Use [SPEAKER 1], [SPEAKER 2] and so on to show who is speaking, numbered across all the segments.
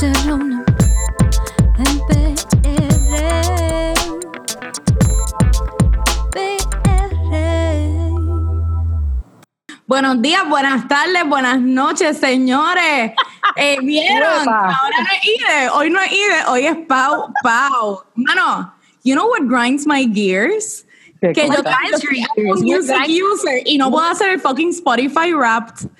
[SPEAKER 1] se reúnen en PR. PR.
[SPEAKER 2] Buenos días, buenas tardes, buenas noches, señores. Eh, ¿Vieron? Ahora no es Ide, hoy no es Ide, hoy es Pau, Pau. Mano, you know what grinds my gears?
[SPEAKER 3] ¿Qué
[SPEAKER 2] Que yo soy Music user y no puedo hacer el fucking Spotify Wrapped.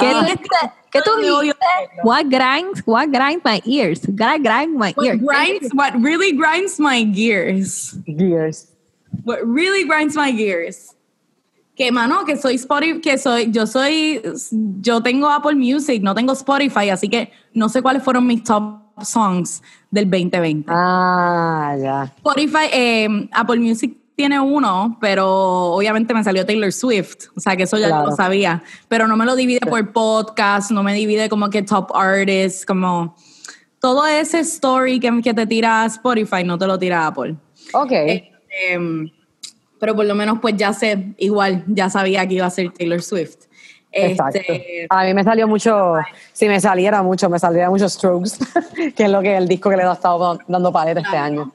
[SPEAKER 4] ¿Qué,
[SPEAKER 2] Ah.
[SPEAKER 4] tú? ¿Qué tú dijiste? What grinds, what grinds my ears? What grinds my
[SPEAKER 2] What
[SPEAKER 4] ears?
[SPEAKER 2] grinds, what really grinds my gears.
[SPEAKER 3] Gears.
[SPEAKER 2] What really grinds my gears. Que mano, que soy Spotify, que soy, yo soy, yo tengo Apple Music, no tengo Spotify, así que no sé cuáles fueron mis top songs del 2020.
[SPEAKER 3] Ah, ya.
[SPEAKER 2] Spotify, eh, Apple Music tiene uno, pero obviamente me salió Taylor Swift, o sea que eso ya
[SPEAKER 3] Claro.
[SPEAKER 2] lo sabía, pero no me lo divide por podcast, no me divide como que top artists, como todo ese story que, que te tira Spotify no te lo tira Apple.
[SPEAKER 3] Ok.
[SPEAKER 2] Este, pero por lo menos pues ya sé, igual ya sabía que iba a ser Taylor Swift.
[SPEAKER 3] Exacto.
[SPEAKER 2] Este,
[SPEAKER 3] A mí me salió mucho, si me saliera mucho, me saldría mucho Strokes, que es lo que el disco que le he estado dando paleta este año.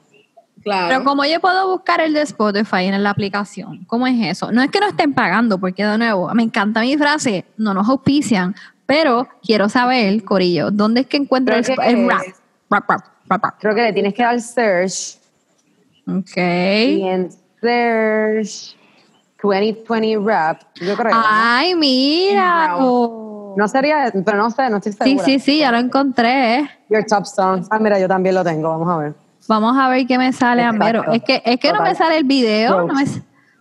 [SPEAKER 2] Claro.
[SPEAKER 4] Pero como yo puedo buscar el de Spotify en la aplicación, ¿cómo es eso? No es que no estén pagando, porque de nuevo, me encanta mi frase, no nos auspician, pero quiero saber, Corillo, ¿dónde es que encuentro el,
[SPEAKER 3] que
[SPEAKER 4] el rap?
[SPEAKER 3] es-
[SPEAKER 4] Rap, rap, rap, rap.
[SPEAKER 3] Creo que le tienes que dar search
[SPEAKER 4] Ok.
[SPEAKER 3] y en search 2020 rap, yo creo.
[SPEAKER 4] Ay, mira.
[SPEAKER 3] No sería, pero no sé, no estoy
[SPEAKER 4] Sí,
[SPEAKER 3] segura.
[SPEAKER 4] sí, sí, ya lo encontré.
[SPEAKER 3] Your top songs. Ah, mira, yo también lo tengo, vamos a ver.
[SPEAKER 4] Vamos a ver qué me sale,
[SPEAKER 3] Exacto.
[SPEAKER 4] Ambero. Es que, es que no me sale el video. no me-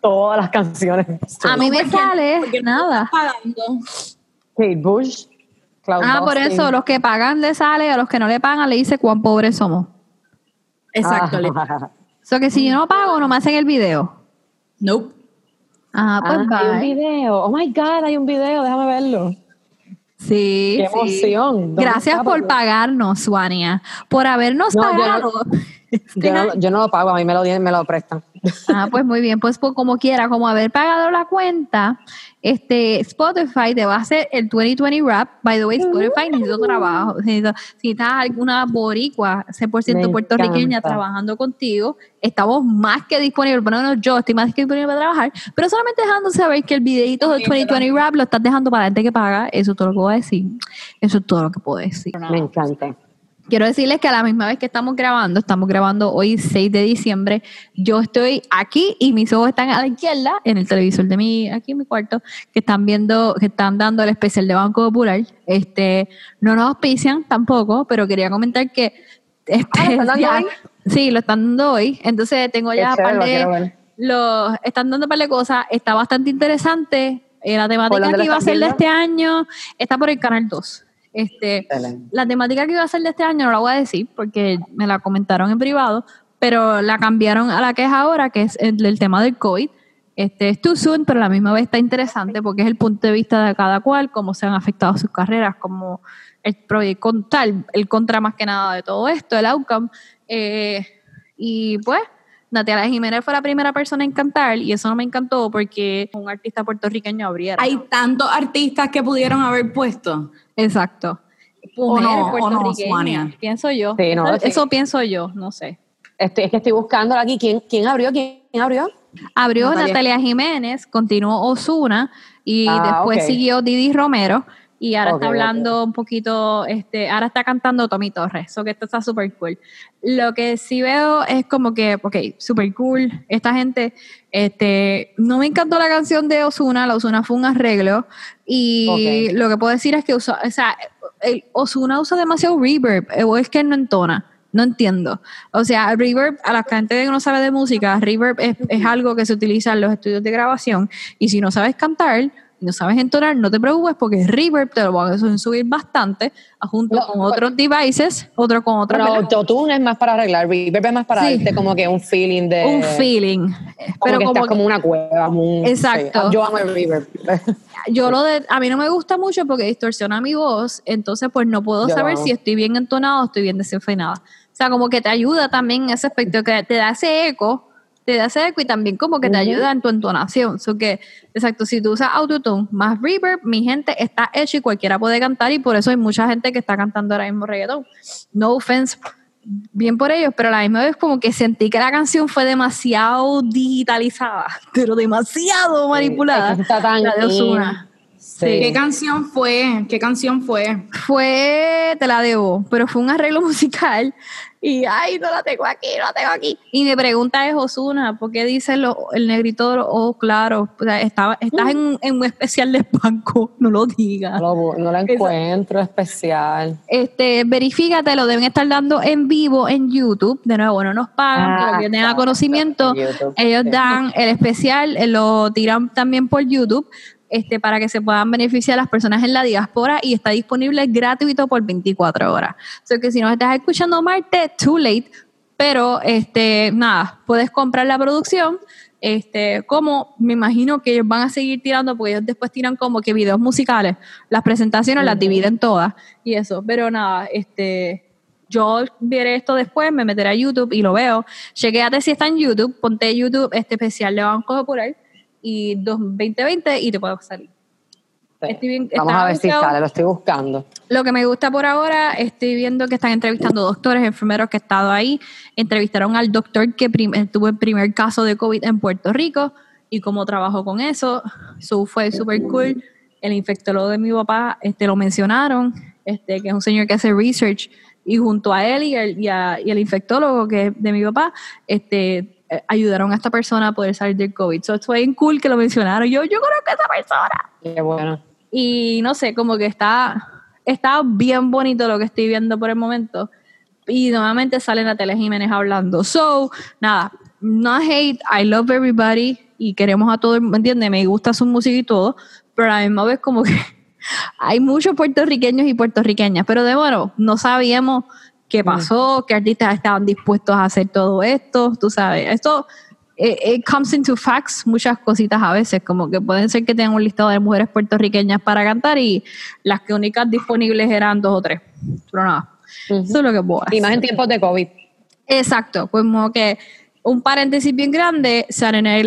[SPEAKER 3] Todas las canciones.
[SPEAKER 4] a mí me
[SPEAKER 2] porque-
[SPEAKER 4] sale
[SPEAKER 2] porque no
[SPEAKER 4] nada.
[SPEAKER 2] pagando.
[SPEAKER 3] Kate Bush, Cloud
[SPEAKER 4] Ah, por eso, los que pagan le sale, a los que no le pagan le dice cuán pobres somos.
[SPEAKER 2] Exacto.
[SPEAKER 3] Ah,
[SPEAKER 4] O sea que si yo no pago, no me hacen el video.
[SPEAKER 2] Nope.
[SPEAKER 4] Ah, pues
[SPEAKER 3] ah, hay un video. Oh my God, hay un video, déjame verlo.
[SPEAKER 4] Sí,
[SPEAKER 3] Qué emoción. ¿Dónde
[SPEAKER 4] Gracias
[SPEAKER 3] está?
[SPEAKER 4] por pagarnos, Suania. Por habernos
[SPEAKER 3] No, yo no-
[SPEAKER 4] pagado.
[SPEAKER 3] Yo no, yo no lo pago, a mí me lo, me lo prestan.
[SPEAKER 4] Ah, pues muy bien, pues, pues, como quiera, como haber pagado la cuenta, este Spotify te va a hacer el 2020 rap. By the way, Spotify necesito trabajo. Necesito, si necesitas alguna boricua, 100%
[SPEAKER 3] Me
[SPEAKER 4] puertorriqueña trabajando contigo, estamos más que disponibles. Bueno, yo estoy más que disponible para trabajar, pero solamente dejando saber que el videito del 2020 rap lo estás dejando para la gente que paga. Eso es todo lo que voy a decir. Eso es todo lo que puedo decir.
[SPEAKER 3] Me encanta.
[SPEAKER 4] Quiero decirles que a la misma vez que estamos grabando, estamos grabando hoy 6 de diciembre, yo estoy aquí y mis ojos están a la izquierda en el televisor de mi, aquí en mi cuarto, que están viendo, que están dando el especial de Banco Popular. Este, no nos auspician tampoco, pero quería comentar que este,
[SPEAKER 3] Ah, ¿lo están dando
[SPEAKER 4] ya-
[SPEAKER 3] hoy?
[SPEAKER 4] sí, lo están dando hoy. Entonces tengo ya
[SPEAKER 3] lo
[SPEAKER 4] los, están dando un par de cosas, está bastante interesante. Eh, la temática que iba a ser de este año está por el canal 2. Este,
[SPEAKER 3] Excelente.
[SPEAKER 4] la temática que iba a ser de este año no la voy a decir porque me la comentaron en privado, pero la cambiaron a la que es ahora, que es el, el tema del COVID. Este, es too soon, pero a la misma vez está interesante porque es el punto de vista de cada cual, cómo se han afectado sus carreras, cómo el pro y contra, el, el contra más que nada de todo esto, el outcome. Eh, y pues, Natalia Jiménez fue la primera persona en cantar y eso no me encantó porque un artista puertorriqueño abriera.
[SPEAKER 2] Hay tantos artistas que pudieron haber puesto.
[SPEAKER 4] Exacto.
[SPEAKER 2] O
[SPEAKER 4] Mujeres
[SPEAKER 2] no, o no,
[SPEAKER 4] pienso yo.
[SPEAKER 3] Sí, no,
[SPEAKER 4] eso
[SPEAKER 3] sí.
[SPEAKER 4] pienso yo, no sé.
[SPEAKER 3] Es que estoy buscando aquí. ¿Quién, quién abrió? ¿Quién, abrió?
[SPEAKER 4] Abrió
[SPEAKER 2] Natalia.
[SPEAKER 4] Natalia, Jiménez, continuó Osuna y
[SPEAKER 3] Ah,
[SPEAKER 4] después siguió Didi Romero y ahora
[SPEAKER 3] Ok,
[SPEAKER 4] está hablando un poquito, este, ahora está cantando Tommy Torres, eso que esto está súper cool. Lo que sí veo es como que, ok, súper cool, esta gente, este, no me encantó la canción de Osuna, la Osuna fue un arreglo y
[SPEAKER 3] Ok.
[SPEAKER 4] lo que puedo decir es que usa, o sea, Osuna usa demasiado reverb, eh, o es que no entona. No entiendo. O sea, reverb, a la gente que no sabe de música, reverb es, es algo que se utiliza en los estudios de grabación. Y si no sabes cantar, y no sabes entonar, no te preocupes porque reverb te lo van a subir bastante, junto
[SPEAKER 3] No,
[SPEAKER 4] con otros devices, otro con otro.
[SPEAKER 3] Pero autotune es más para arreglar, reverb es más para
[SPEAKER 4] Sí.
[SPEAKER 3] darte como que un feeling de...
[SPEAKER 4] un feeling.
[SPEAKER 3] Como
[SPEAKER 4] Pero
[SPEAKER 3] que
[SPEAKER 4] como
[SPEAKER 3] estás
[SPEAKER 4] que-
[SPEAKER 3] como una cueva. un-
[SPEAKER 4] Exacto.
[SPEAKER 3] sí. Yo amo el reverb.
[SPEAKER 4] yo lo de, a mí no me gusta mucho porque distorsiona mi voz, entonces pues no puedo
[SPEAKER 3] Yo
[SPEAKER 4] saber si estoy bien entonado o estoy bien desenfeinada. O sea, como que te ayuda también en ese aspecto, que te da ese eco, te hace eco y también como que te ayuda en tu entonación. So que, exacto, si tú usas autotune más reverb, mi gente está hecho y cualquiera puede cantar y por eso hay mucha gente que está cantando ahora mismo reggaetón. No offense, bien por ellos, pero a la misma vez como que sentí que la canción fue demasiado digitalizada, pero demasiado manipulada.
[SPEAKER 3] Que está tan
[SPEAKER 4] La de Ozuna.
[SPEAKER 3] Sí.
[SPEAKER 2] ¿Qué canción fue? ¿Qué canción fue?
[SPEAKER 4] Fue, te la debo, pero fue un arreglo musical y, ay, no la tengo aquí, no la tengo aquí. Y mi pregunta es, Osuna, ¿por qué dice lo- el negrito, oh, claro, o sea, estaba, estás en, un- en un especial de banco, no lo digas.
[SPEAKER 3] No no lo encuentro especial.
[SPEAKER 4] Este, verifícate, lo deben estar dando en vivo en YouTube. De nuevo, no nos pagan,
[SPEAKER 3] Ah,
[SPEAKER 4] pero que tenga
[SPEAKER 3] exacto,
[SPEAKER 4] conocimiento.
[SPEAKER 3] YouTube,
[SPEAKER 4] Ellos
[SPEAKER 3] sí.
[SPEAKER 4] dan el especial, eh, lo tiran también por YouTube. Este, para que se puedan beneficiar las personas en la diáspora y está disponible gratuito por 24 horas. O sea que si nos estás escuchando Marte, too late, pero este, nada, puedes comprar la producción. Este, como me imagino que ellos van a seguir tirando, porque ellos después tiran como que videos musicales, las presentaciones las dividen todas y eso. Pero nada, este, yo veré esto después, me meteré a YouTube y lo veo. Chequéate si está en YouTube, ponte YouTube este especial de Banco Popular y 2020 y te puedo salir.
[SPEAKER 3] Sí.
[SPEAKER 4] Estoy bien-
[SPEAKER 3] Vamos a ver si sale, lo estoy buscando.
[SPEAKER 4] Lo que me gusta por ahora, estoy viendo que están entrevistando doctores, enfermeros que he estado ahí. Entrevistaron al doctor que tuvo el primer caso de COVID en Puerto Rico y cómo trabajó con eso. Eso fue súper cool. El infectólogo de mi papá este, lo mencionaron, este, que es un señor que hace research. Y junto a él y el, y a- y el infectólogo que de mi papá, este, ayudaron a esta persona a poder salir del COVID. So, fue bien cool que lo mencionaron. Yo, yo conozco a esa persona.
[SPEAKER 3] Qué bueno.
[SPEAKER 4] Y no sé, como que está, está bien bonito lo que estoy viendo por el momento. Y nuevamente sale Natalia Jiménez hablando. So, nada, no hate, I love everybody y queremos a todo, ¿me entiendes? Me gusta su música y todo, pero a la misma vez como que hay muchos puertorriqueños y puertorriqueñas, pero de bueno, no sabíamos qué pasó, qué artistas estaban dispuestos a hacer todo esto, tú sabes, esto it, it comes into facts muchas cositas a veces, como que pueden ser que tengan un listado de mujeres puertorriqueñas para cantar y las que únicas disponibles eran dos o tres, pero nada, eso es lo que puedo
[SPEAKER 3] Y más
[SPEAKER 4] hacer.
[SPEAKER 3] en tiempos de COVID.
[SPEAKER 4] Exacto, pues como que un paréntesis bien grande, Saturday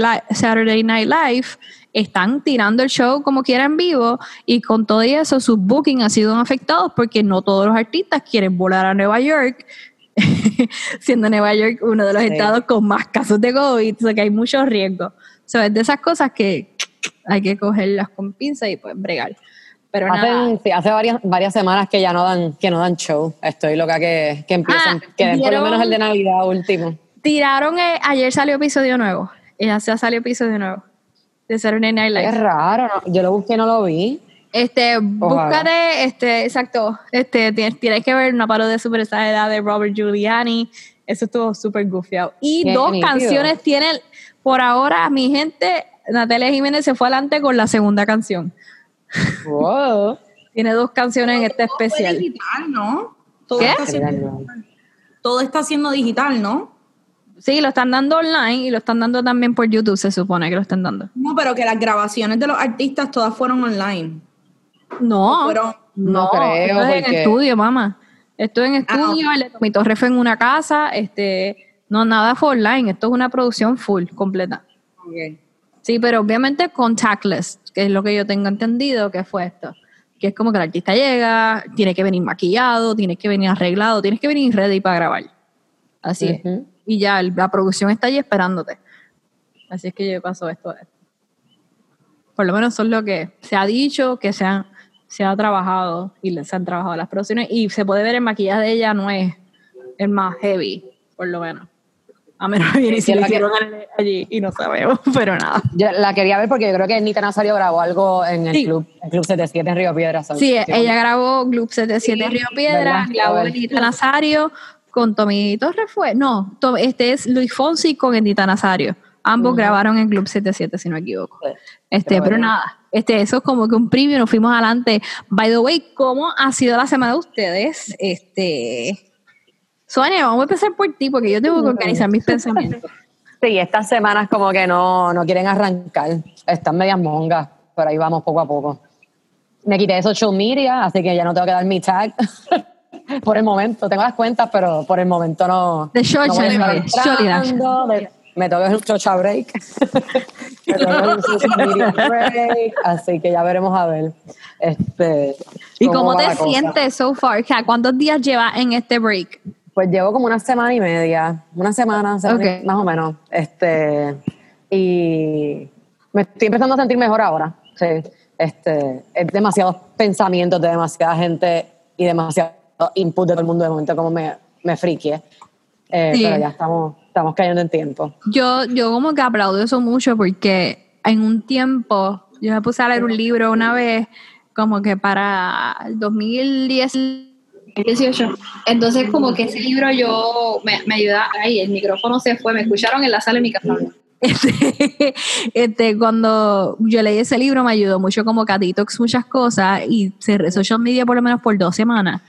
[SPEAKER 4] Night Live están tirando el show como quiera en vivo y con todo eso sus bookings han sido afectados porque no todos los artistas quieren volar a Nueva York, siendo Nueva York uno de los
[SPEAKER 3] Sí.
[SPEAKER 4] estados con más casos de COVID, o sea que hay mucho riesgo. So, es de esas cosas que hay que cogerlas con pinza y pues bregar. Pero nada,
[SPEAKER 3] Hace, sí, hace varias, varias semanas que ya no dan, que no dan show. Estoy loca que, que empiecen,
[SPEAKER 4] Ah,
[SPEAKER 3] que den por lo menos el de Navidad último.
[SPEAKER 4] tiraron, eh, ayer salió episodio nuevo, ya se salió episodio nuevo de Saturday Night Live.
[SPEAKER 3] Es raro, ¿no? yo lo busqué y no lo vi.
[SPEAKER 4] Este, búscate, este, exacto, este, tienes, tienes que ver una parodia super exagerada de Robert Giuliani, eso estuvo súper gufiado. Y
[SPEAKER 3] Qué
[SPEAKER 4] dos
[SPEAKER 3] nítido.
[SPEAKER 4] canciones tienen, por ahora, mi gente, Natalia Jiménez se fue adelante con la segunda canción.
[SPEAKER 3] Wow.
[SPEAKER 4] Tiene dos canciones en este
[SPEAKER 2] Todo
[SPEAKER 4] especial.
[SPEAKER 2] digital, ¿no? Todo
[SPEAKER 4] ¿Qué?
[SPEAKER 2] Está siendo, todo está siendo digital, ¿no?
[SPEAKER 4] Sí, lo están dando online y lo están dando también por YouTube, se supone que lo están dando.
[SPEAKER 2] No, pero que las grabaciones de los artistas todas fueron online.
[SPEAKER 4] No,
[SPEAKER 2] Fueron,
[SPEAKER 3] No creo,
[SPEAKER 4] esto es en estudio, mamá. Esto es en
[SPEAKER 2] Ah,
[SPEAKER 4] estudio, el de Tommy Torre fue en una casa, este, no, nada fue online, esto es una producción full, completa.
[SPEAKER 2] ok.
[SPEAKER 4] Sí, pero obviamente contactless, que es lo que yo tengo entendido que fue esto. Que es como que el artista llega, tiene que venir maquillado, tiene que venir arreglado, tienes que venir ready para grabar. Así es. Y ya, la producción está allí esperándote. Así es que yo pasó esto. Por lo menos son lo que se ha dicho, que se, han- se ha trabajado y se han trabajado las producciones. Y se puede ver el maquillaje de ella, no es el más heavy, por lo menos. A menos que viene y se lo
[SPEAKER 3] la que-
[SPEAKER 4] hicieron allí y no sabemos, pero nada.
[SPEAKER 3] Yo la quería ver porque yo creo que Nita Nazario grabó algo en el
[SPEAKER 4] Sí.
[SPEAKER 3] club, el Club 77 en Río Piedras. ¿sabes?
[SPEAKER 4] Sí, ella grabó Gloop 77
[SPEAKER 3] Sí,
[SPEAKER 4] Río Piedra, grabó
[SPEAKER 3] A ver.
[SPEAKER 4] Edita Nazario con Tommy Torres fue. No, este es Luis Fonsi con Edita Nazario. Ambos grabaron en Club 77, si no me equivoco.
[SPEAKER 3] Sí.
[SPEAKER 4] Este,
[SPEAKER 3] Pero
[SPEAKER 4] nada, este, eso es como que un preview, nos fuimos adelante. By the way, ¿cómo ha sido la semana de ustedes? Este, Sonia, vamos a empezar por ti, porque yo tengo que organizar mis pensamientos.
[SPEAKER 3] Sí, estas semanas como que no, no quieren arrancar. Están medias mongas, pero ahí vamos poco a poco. Me quité social media, así que ya no tengo que dar mi tag. por el momento, tengo las cuentas, pero por el momento no.
[SPEAKER 4] De short
[SPEAKER 3] no voy entrando, de- me toca un chocha break. me toca un social break. Así que ya veremos a ver. Este,
[SPEAKER 4] ¿Y cómo te
[SPEAKER 3] cosa.
[SPEAKER 4] sientes so far? ¿Cuántos días llevas en este break?
[SPEAKER 3] Pues llevo como una semana y media, una semana, semana y- más o menos. Este, y me estoy empezando a sentir mejor ahora. Sí. Este, es demasiados pensamientos de demasiada gente y demasiado input de todo el mundo de momento como me, me friqué. Eh,
[SPEAKER 4] Sí.
[SPEAKER 3] Pero ya estamos, estamos cayendo en tiempo.
[SPEAKER 4] Yo, yo como que aplaudo eso mucho porque en un tiempo, yo me puse a leer un libro una vez, como que para el 2010, 18. Entonces como que ese libro yo me, me ayuda, ay, el micrófono se fue, me escucharon en la sala de mi casa. Este, este, cuando yo leí ese libro me ayudó mucho como que a detox muchas cosas y cerré social media por lo menos por dos semanas.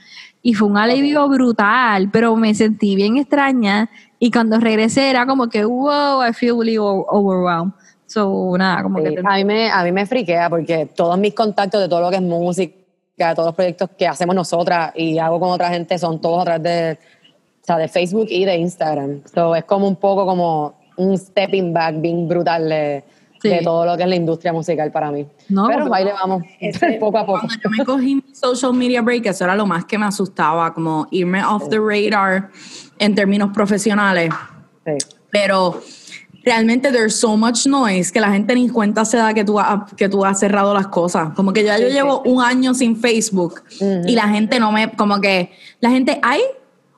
[SPEAKER 4] Y fue un alivio brutal, pero me sentí bien extraña y cuando regresé era como que, wow, I feel really overwhelmed. So, nada, como
[SPEAKER 3] Sí,
[SPEAKER 4] que...
[SPEAKER 3] a, mí me, a mí me friquea porque todos mis contactos de todo lo que es música, todos los proyectos que hacemos nosotras y hago con otra gente son todos a través de, o sea, de Facebook y de Instagram. So, es como un poco como un stepping back bien brutal de,
[SPEAKER 4] Sí.
[SPEAKER 3] de todo lo que es la industria musical para mí.
[SPEAKER 4] No,
[SPEAKER 3] Pero
[SPEAKER 4] porque-
[SPEAKER 3] baile vamos, poco a poco.
[SPEAKER 2] Cuando yo me cogí mi social media break, eso era lo más que me asustaba, como irme off the radar en términos profesionales.
[SPEAKER 3] Sí.
[SPEAKER 2] Pero realmente there's so much noise que la gente ni cuenta se da que tú, ha- que tú has cerrado las cosas. Como que ya yo
[SPEAKER 3] Sí,
[SPEAKER 2] llevo un año sin Facebook y la gente no me, como que la gente, ay,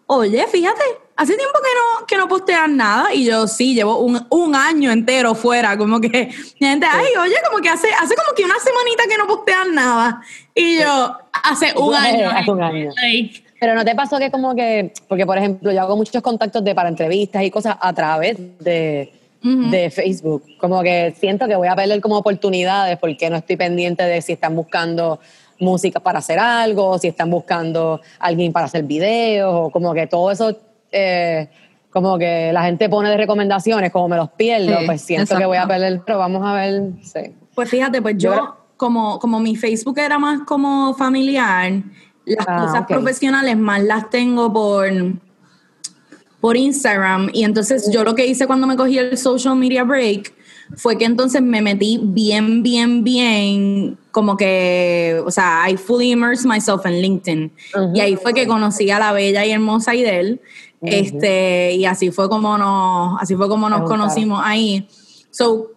[SPEAKER 2] oye, fíjate, hace tiempo que no, que no postean nada y yo sí, llevo un, un año entero fuera, como que gente, ay, oye, como que hace, hace como que una semanita que no postean nada y yo, hace un año.
[SPEAKER 3] Hace un año.
[SPEAKER 2] like,
[SPEAKER 3] Pero no te pasó que como que, porque por ejemplo, yo hago muchos contactos de para entrevistas y cosas a través de, de Facebook. Como que siento que voy a perder como oportunidades porque no estoy pendiente de si están buscando música para hacer algo, si están buscando alguien para hacer videos, o como que todo eso, eh, como que la gente pone de recomendaciones, como me los pierdo,
[SPEAKER 4] Sí,
[SPEAKER 3] pues siento que voy a perder, pero vamos a ver, sí.
[SPEAKER 2] Pues fíjate, pues yo,
[SPEAKER 3] Yo-
[SPEAKER 2] como, como mi Facebook era más como familiar, las
[SPEAKER 3] Ah,
[SPEAKER 2] cosas profesionales más las tengo por, por Instagram. Y entonces yo lo que hice cuando me cogí el social media break fue que entonces me metí bien, bien, bien, como que, o sea, I fully immersed myself en LinkedIn. Y ahí fue que conocí a la bella y hermosa Idel. Este, y así fue como nos, así fue como nos conocimos ahí. So,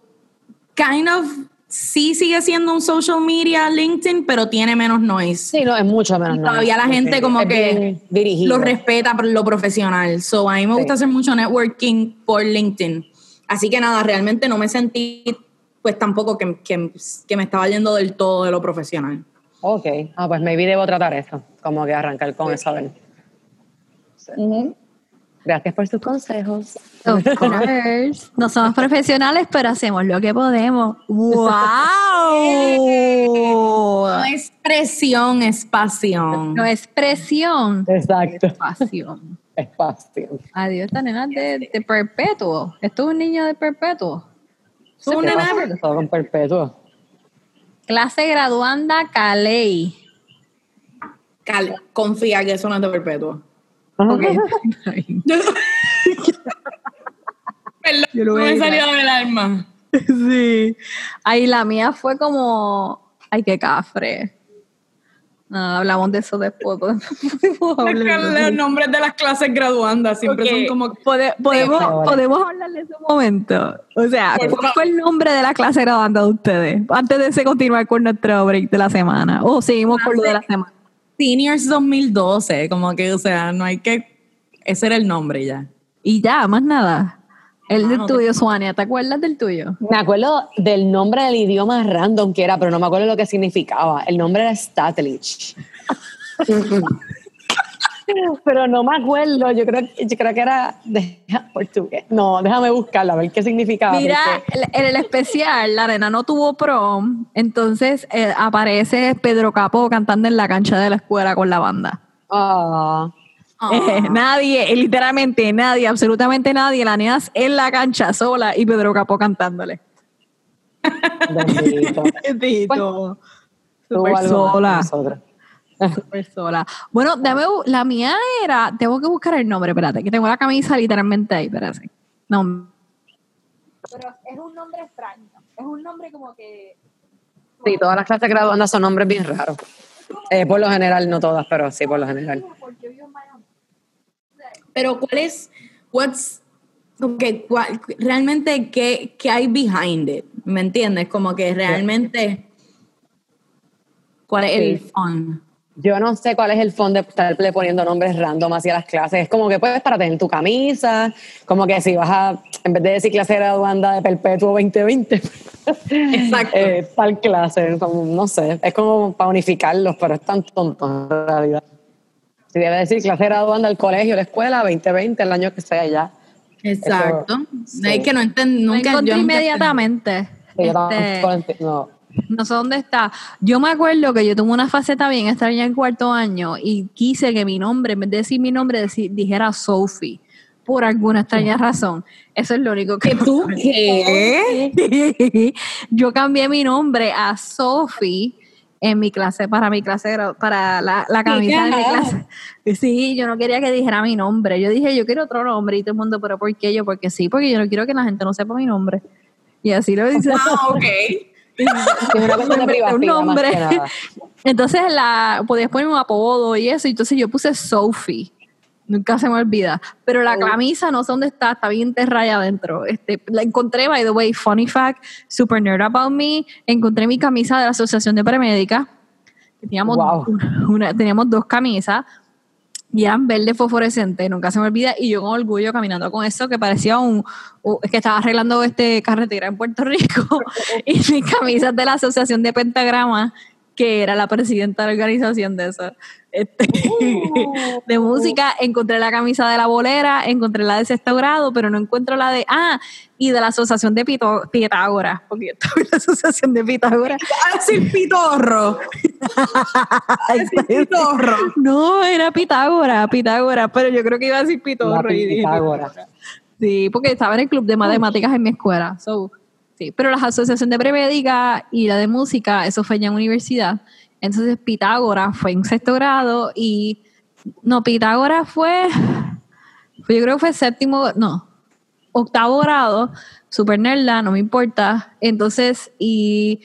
[SPEAKER 2] kind of sí sigue siendo un social media LinkedIn, pero tiene menos noise.
[SPEAKER 3] Sí, no, es mucho menos.
[SPEAKER 2] Y
[SPEAKER 3] no,
[SPEAKER 2] todavía la gente como
[SPEAKER 3] es
[SPEAKER 2] que
[SPEAKER 3] dirigido.
[SPEAKER 2] lo respeta por lo profesional. So, a mí me
[SPEAKER 3] Sí.
[SPEAKER 2] gusta hacer mucho networking por LinkedIn. Así que nada, realmente no me sentí pues tampoco que, que, que me estaba yendo del todo de lo profesional.
[SPEAKER 3] Ok, ah, pues maybe debo tratar eso, como que arrancar con eso. a ver. Sí. Gracias por sus consejos.
[SPEAKER 4] Of course. No somos profesionales, pero hacemos lo que podemos. ¡Wow!
[SPEAKER 2] No es presión, es pasión.
[SPEAKER 4] No es presión,
[SPEAKER 3] Exacto,
[SPEAKER 4] es pasión.
[SPEAKER 3] espacio.
[SPEAKER 4] Adiós, esta nena de, de perpetuo. Esto es un niño de perpetuo.
[SPEAKER 2] Tú,
[SPEAKER 3] ¿Qué
[SPEAKER 2] nena,
[SPEAKER 3] con perpetuo.
[SPEAKER 4] Clase graduanda Caley.
[SPEAKER 2] Cal- confía que eso no es de perpetuo.
[SPEAKER 4] Ok.
[SPEAKER 2] Perdón,
[SPEAKER 4] Yo lo voy
[SPEAKER 2] me salió del alma.
[SPEAKER 4] sí. Ay, la mía fue como. Ay, qué cafre. No, hablamos de eso después.
[SPEAKER 2] Los nombres de las clases graduandas siempre son como...
[SPEAKER 4] Pode- podemos, podemos hablar de ese momento. O sea, ¿cuál fue el nombre de la clase graduanda de ustedes? Antes de continuar con nuestro break de la semana. O seguimos con lo de la semana.
[SPEAKER 2] Seniors 2012, como que, o sea, no hay que... Ese era el nombre ya.
[SPEAKER 4] Y ya, más nada. El
[SPEAKER 2] Ah,
[SPEAKER 4] del
[SPEAKER 2] no
[SPEAKER 4] tuyo, Suania, ¿te acuerdas del tuyo?
[SPEAKER 3] Me acuerdo del nombre del idioma random que era, pero no me acuerdo lo que significaba. El nombre era Statlich. pero no me acuerdo, yo creo, yo creo que era de portugués. No, déjame buscarla, a ver qué significaba.
[SPEAKER 4] Mira,
[SPEAKER 3] porque-
[SPEAKER 4] en el especial, la arena no tuvo prom, entonces eh, aparece Pedro Capó cantando en la cancha de la escuela con la banda.
[SPEAKER 3] Ah,
[SPEAKER 4] Eh, nadie, eh, literalmente nadie, absolutamente nadie, la neas en la cancha sola y Pedro Capó cantándole.
[SPEAKER 3] bendito. Que
[SPEAKER 4] sola.
[SPEAKER 3] nosotros.
[SPEAKER 4] Súper sola. Bueno, bu- la mía era, tengo que buscar el nombre, espérate, que tengo la camisa literalmente ahí, espérate. No, pero es un nombre extraño. Es un nombre como que.
[SPEAKER 3] Sí, todas las clases graduandas son nombres bien raros. Eh, por lo general, no todas, pero sí, por lo general.
[SPEAKER 2] Pero ¿cuál es, what's, okay, cuál- realmente qué, qué hay behind it? ¿Me entiendes? Como que realmente, ¿cuál es el
[SPEAKER 3] Sí.
[SPEAKER 2] fun?
[SPEAKER 3] Yo no sé cuál es el fondo de estarle poniendo nombres random hacia las clases. Es como que puedes para tener tu camisa, como que si vas a, en vez de decir clase graduanda de perpetuo 2020,
[SPEAKER 2] Exacto.
[SPEAKER 3] eh, tal clase, como, no sé, es como para unificarlos, pero es tan tonto en realidad. Si debe decir clase graduanda del colegio, la escuela, 2020, el año que sea ya.
[SPEAKER 2] Exacto.
[SPEAKER 3] sí.
[SPEAKER 2] Es que no entiendo,
[SPEAKER 4] Lo
[SPEAKER 2] nunca,
[SPEAKER 4] encontré
[SPEAKER 2] yo nunca-
[SPEAKER 4] inmediatamente.
[SPEAKER 3] Sí, yo
[SPEAKER 4] Este,
[SPEAKER 3] tampoco enti- no.
[SPEAKER 4] No sé dónde está. Yo me acuerdo que yo tuve una faceta bien extraña en cuarto año y quise que mi nombre, en vez de decir mi nombre, decir- dijera Sophie. Por alguna extraña razón. Eso es lo único que
[SPEAKER 2] ¿Que tú qué?
[SPEAKER 4] yo cambié mi nombre a Sophie en mi clase, para mi clase, para la, la camisa de mi clase. Sí, yo no quería que dijera mi nombre. Yo dije, yo quiero otro nombre y todo el mundo, pero ¿por qué yo? Porque sí, porque yo no quiero que la gente no sepa mi nombre. Y así lo dice.
[SPEAKER 2] Ah, ok.
[SPEAKER 3] Una
[SPEAKER 4] un
[SPEAKER 3] más
[SPEAKER 4] nombre.
[SPEAKER 3] que nada.
[SPEAKER 4] Entonces la podías poner un apodo y eso, entonces yo puse Sophie. Nunca se me olvida. Pero la camisa no sé dónde está, está bien enterrada ahí adentro. Este, la encontré, by the way, funny fact, super nerd about me. Encontré mi camisa de la Asociación de Premédica. Teníamos,
[SPEAKER 3] Wow.
[SPEAKER 4] una- teníamos dos camisas y eran verde fosforescente, nunca se me olvida, y yo con orgullo caminando con eso que parecía un, es que estaba arreglando este carretera en Puerto Rico y mis camisas de la Asociación de Pentagrama, que era la presidenta de la organización de eso, este, de música, encontré la camisa de la bolera, encontré la de sexto grado, pero no encuentro la de, ah, y de la Asociación de Pito- Pitágoras, porque yo estaba en la Asociación de Pitágoras.
[SPEAKER 2] Ah, sí, pitorro. Pitorro.
[SPEAKER 4] No, era Pitágoras, Pitágoras, pero yo creo que iba a decir Pitorro. y dije
[SPEAKER 3] Pitágoras.
[SPEAKER 4] Sí, porque estaba en el club de matemáticas en mi escuela. So, sí, pero la asociación de premédica y la de música, eso fue ya en universidad. Entonces Pitágoras fue en sexto grado y no, Pitágoras fue, yo creo que fue séptimo, no, octavo grado, super nerda, no me importa. Entonces, y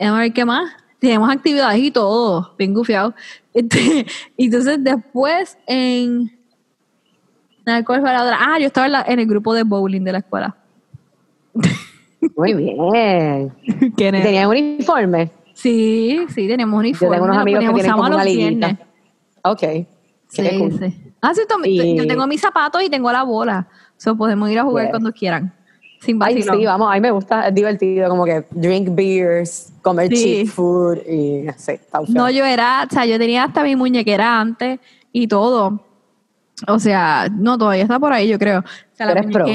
[SPEAKER 4] a ver qué más. Tenemos actividades y todo, bien gufiado. Este, entonces después en ¿Cuál fue la otra? Ah, yo estaba en, la- en el grupo de bowling de la escuela.
[SPEAKER 3] Muy bien.
[SPEAKER 4] ¿Quién
[SPEAKER 3] ¿Y
[SPEAKER 4] es?
[SPEAKER 3] ¿Tenían uniforme?
[SPEAKER 4] Sí, sí, tenemos
[SPEAKER 3] Yo
[SPEAKER 4] uniforme.
[SPEAKER 3] tengo unos amigos que tienen como una liguita. Ok.
[SPEAKER 4] Sí,
[SPEAKER 3] cool.
[SPEAKER 4] sí. Ah, sí, tom-
[SPEAKER 3] Y-
[SPEAKER 4] yo tengo mis zapatos y tengo la bola. So, podemos ir a jugar
[SPEAKER 3] Yeah.
[SPEAKER 4] cuando quieran. Sin
[SPEAKER 3] Ay, sí, vamos, a mí me gusta, es divertido, como que drink beers, comer
[SPEAKER 4] Sí.
[SPEAKER 3] cheap food y sí, está.
[SPEAKER 4] No, yo era, o sea, yo tenía hasta mi muñequera antes y todo. O sea, no, todavía está por ahí, yo creo. O sea,
[SPEAKER 3] ¿Tú eres pro?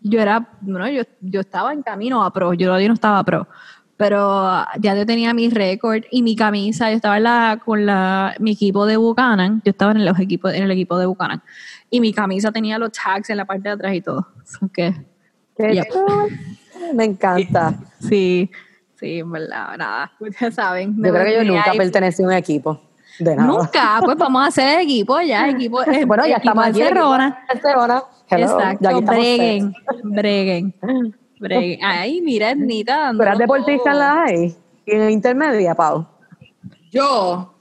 [SPEAKER 4] Yo era, bueno, yo, yo estaba en camino a pro, yo todavía no estaba pro. Pero ya yo tenía mi récord y mi camisa, yo estaba en la, con la, mi equipo de Buchanan, yo estaba en, los equipos, en el equipo de Buchanan. Y mi camisa tenía los tags en la parte de atrás y todo. So que,
[SPEAKER 3] Qué
[SPEAKER 4] Yep.
[SPEAKER 3] cool. Me encanta.
[SPEAKER 4] sí, sí, en verdad, nada. Ustedes saben.
[SPEAKER 3] Yo creo que yo nunca
[SPEAKER 4] ahí-
[SPEAKER 3] pertenecí a un equipo. De nada.
[SPEAKER 4] Nunca, pues vamos a hacer equipo ya, equipo, eh,
[SPEAKER 3] Bueno, ya
[SPEAKER 4] equipo
[SPEAKER 3] estamos aquí.
[SPEAKER 4] Cerrona.
[SPEAKER 3] Cerrona. Hello,
[SPEAKER 4] Exacto, breguen, breguen, Ay, mira, Ednita.
[SPEAKER 3] ¿Tú eras deportista en la high? ¿Y en la intermedia, Pau?
[SPEAKER 2] Yo,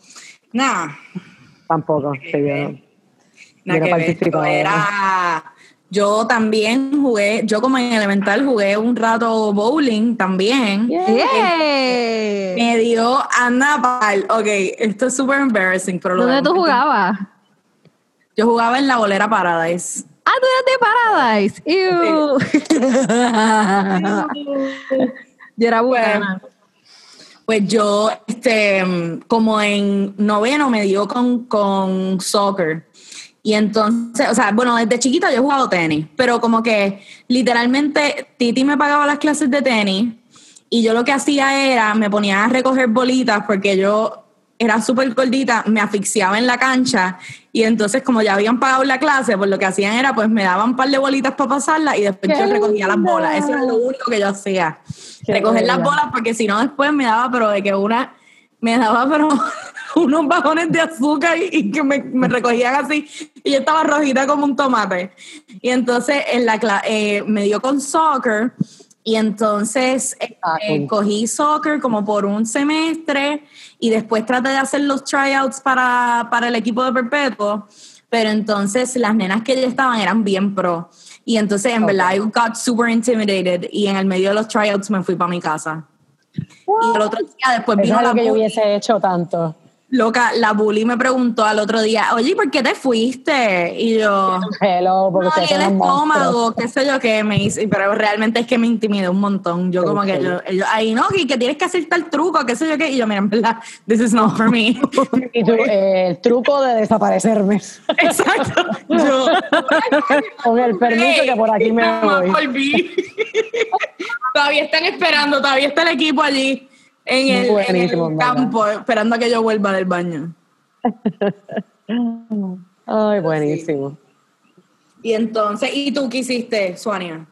[SPEAKER 2] nada,
[SPEAKER 3] Tampoco. sí, yo no.
[SPEAKER 2] nada
[SPEAKER 3] Yo.
[SPEAKER 2] Era, yo también jugué, yo como en elemental jugué un rato bowling también.
[SPEAKER 4] Yeah.
[SPEAKER 2] Me dio Ana Pal. Ok, esto es súper embarrassing, pero lo
[SPEAKER 4] ¿Dónde
[SPEAKER 2] debo
[SPEAKER 4] tú jugabas?
[SPEAKER 2] Yo jugaba en la bolera Paradise.
[SPEAKER 4] Ah, tú eres de Paradise. Ew. Yo era bucana.
[SPEAKER 2] Pues yo, este, como en noveno me dio con, con soccer. Y entonces, o sea, bueno, desde chiquita yo he jugado tenis, pero como que literalmente Titi me pagaba las clases de tenis y yo lo que hacía era, me ponía a recoger bolitas porque yo era súper gordita, me asfixiaba en la cancha y entonces como ya habían pagado la clase, pues lo que hacían era, pues me daban un par de bolitas para pasarlas y después
[SPEAKER 3] ¡Qué
[SPEAKER 2] yo recogía las bolas. Eso era lo único que yo hacía.
[SPEAKER 3] Qué
[SPEAKER 2] recoger las bolas porque si no después me daba, pero de que una, me daba pero unos bajones de azúcar y, y que me, me recogían así. y yo estaba rojita como un tomate. Y entonces en la eh, me dio con soccer y entonces eh,
[SPEAKER 3] Ah,
[SPEAKER 2] eh, cogí soccer como por un semestre y después traté de hacer los tryouts para, para el equipo de Perpetuo, pero entonces las nenas que ya estaban eran bien pro. Y entonces en verdad I got super intimidated y en el medio de los tryouts me fui para mi casa. Y el otro día después
[SPEAKER 3] Eso es
[SPEAKER 2] vino la
[SPEAKER 3] que yo hubiese hecho tanto.
[SPEAKER 2] Loca, la bully me preguntó al otro día, oye, ¿por qué te fuiste? Y yo,
[SPEAKER 3] Hello, porque
[SPEAKER 2] no, y el estómago, qué sé yo qué me hice, pero realmente es que me intimidé un montón. Yo como que yo, ellos, ahí no, y que tienes que hacer tal truco, qué sé yo qué, y yo, mira, en verdad, this is not for me.
[SPEAKER 3] Y tú, eh, el truco de desaparecerme.
[SPEAKER 2] Exacto. Yo,
[SPEAKER 3] Con el permiso que por aquí me voy.
[SPEAKER 2] todavía están esperando, todavía está el equipo allí en el, en
[SPEAKER 3] Buenísimo,
[SPEAKER 2] el
[SPEAKER 3] en verdad.
[SPEAKER 2] campo, esperando a que yo vuelva del baño.
[SPEAKER 3] Ay, buenísimo.
[SPEAKER 2] Y entonces, ¿y tú qué hiciste, Suania?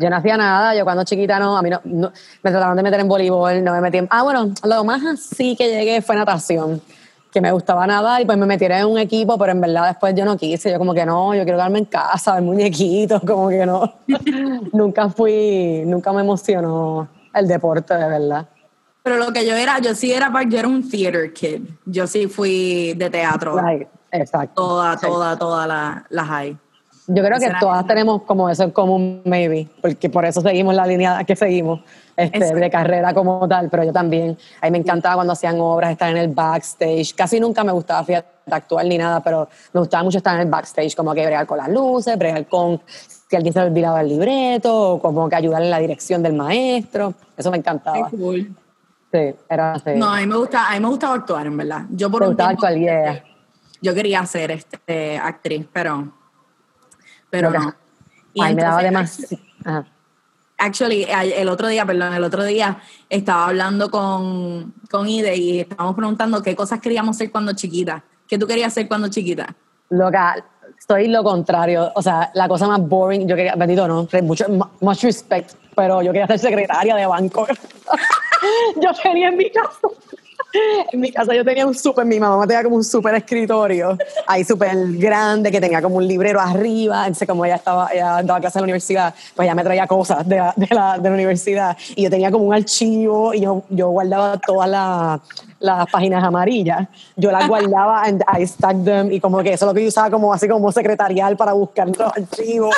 [SPEAKER 3] Yo no hacía nada, yo cuando chiquita no, a mí no, no- me trataban de meter en voleibol, no me metí en... Ah, bueno, lo más así que llegué fue natación, que me gustaba nadar y pues me metieron en un equipo, pero en verdad después yo no quise, yo como que no, yo quiero quedarme en casa, ver muñequitos, como que no. nunca fui, nunca me emocionó el deporte, de verdad.
[SPEAKER 2] Pero lo que yo era, yo sí era, yo era un theater kid. Yo sí fui de teatro.
[SPEAKER 3] Exacto.
[SPEAKER 2] Toda,
[SPEAKER 3] Sí.
[SPEAKER 2] toda, toda la, la high.
[SPEAKER 3] Yo creo que todas tenemos como eso en común, maybe, porque por eso seguimos la línea que seguimos, este, de carrera como tal, pero yo también, a mí me encantaba cuando hacían obras, estar en el backstage, casi nunca me gustaba fíjate, actuar ni nada, pero me gustaba mucho estar en el backstage, como que bregar con las luces, bregar con si alguien se le olvidaba el libreto, o como que ayudar en la dirección del maestro, eso me encantaba.
[SPEAKER 2] cool.
[SPEAKER 3] Sí, era así.
[SPEAKER 2] No, a mí me gusta, a mí me gustaba actuar, en verdad. Yo por
[SPEAKER 3] ¿Te
[SPEAKER 2] un tiempo,
[SPEAKER 3] actuar? Yeah.
[SPEAKER 2] yo quería ser este, actriz, pero, pero no. Y
[SPEAKER 3] Ay, me daba demasiado.
[SPEAKER 2] Actually, el otro día, perdón, el otro día estaba hablando con, con Ide y estábamos preguntando qué cosas queríamos ser cuando chiquita. ¿Qué tú querías ser cuando chiquita?
[SPEAKER 3] Loca, soy lo contrario. O sea, la cosa más boring, yo quería, bendito no, mucho, much respect, pero yo quería ser secretaria de banco. yo tenía en mi casa, en mi casa yo tenía un súper, mi mamá tenía como un súper escritorio, ahí súper grande, que tenía como un librero arriba, entonces como ella estaba, ella daba clase en la universidad, pues ella me traía cosas de la, de la, de la universidad, y yo tenía como un archivo, y yo, yo guardaba todas las las páginas amarillas, yo las guardaba and I stacked them y como que eso es lo que yo usaba como así como secretarial para buscar los archivos.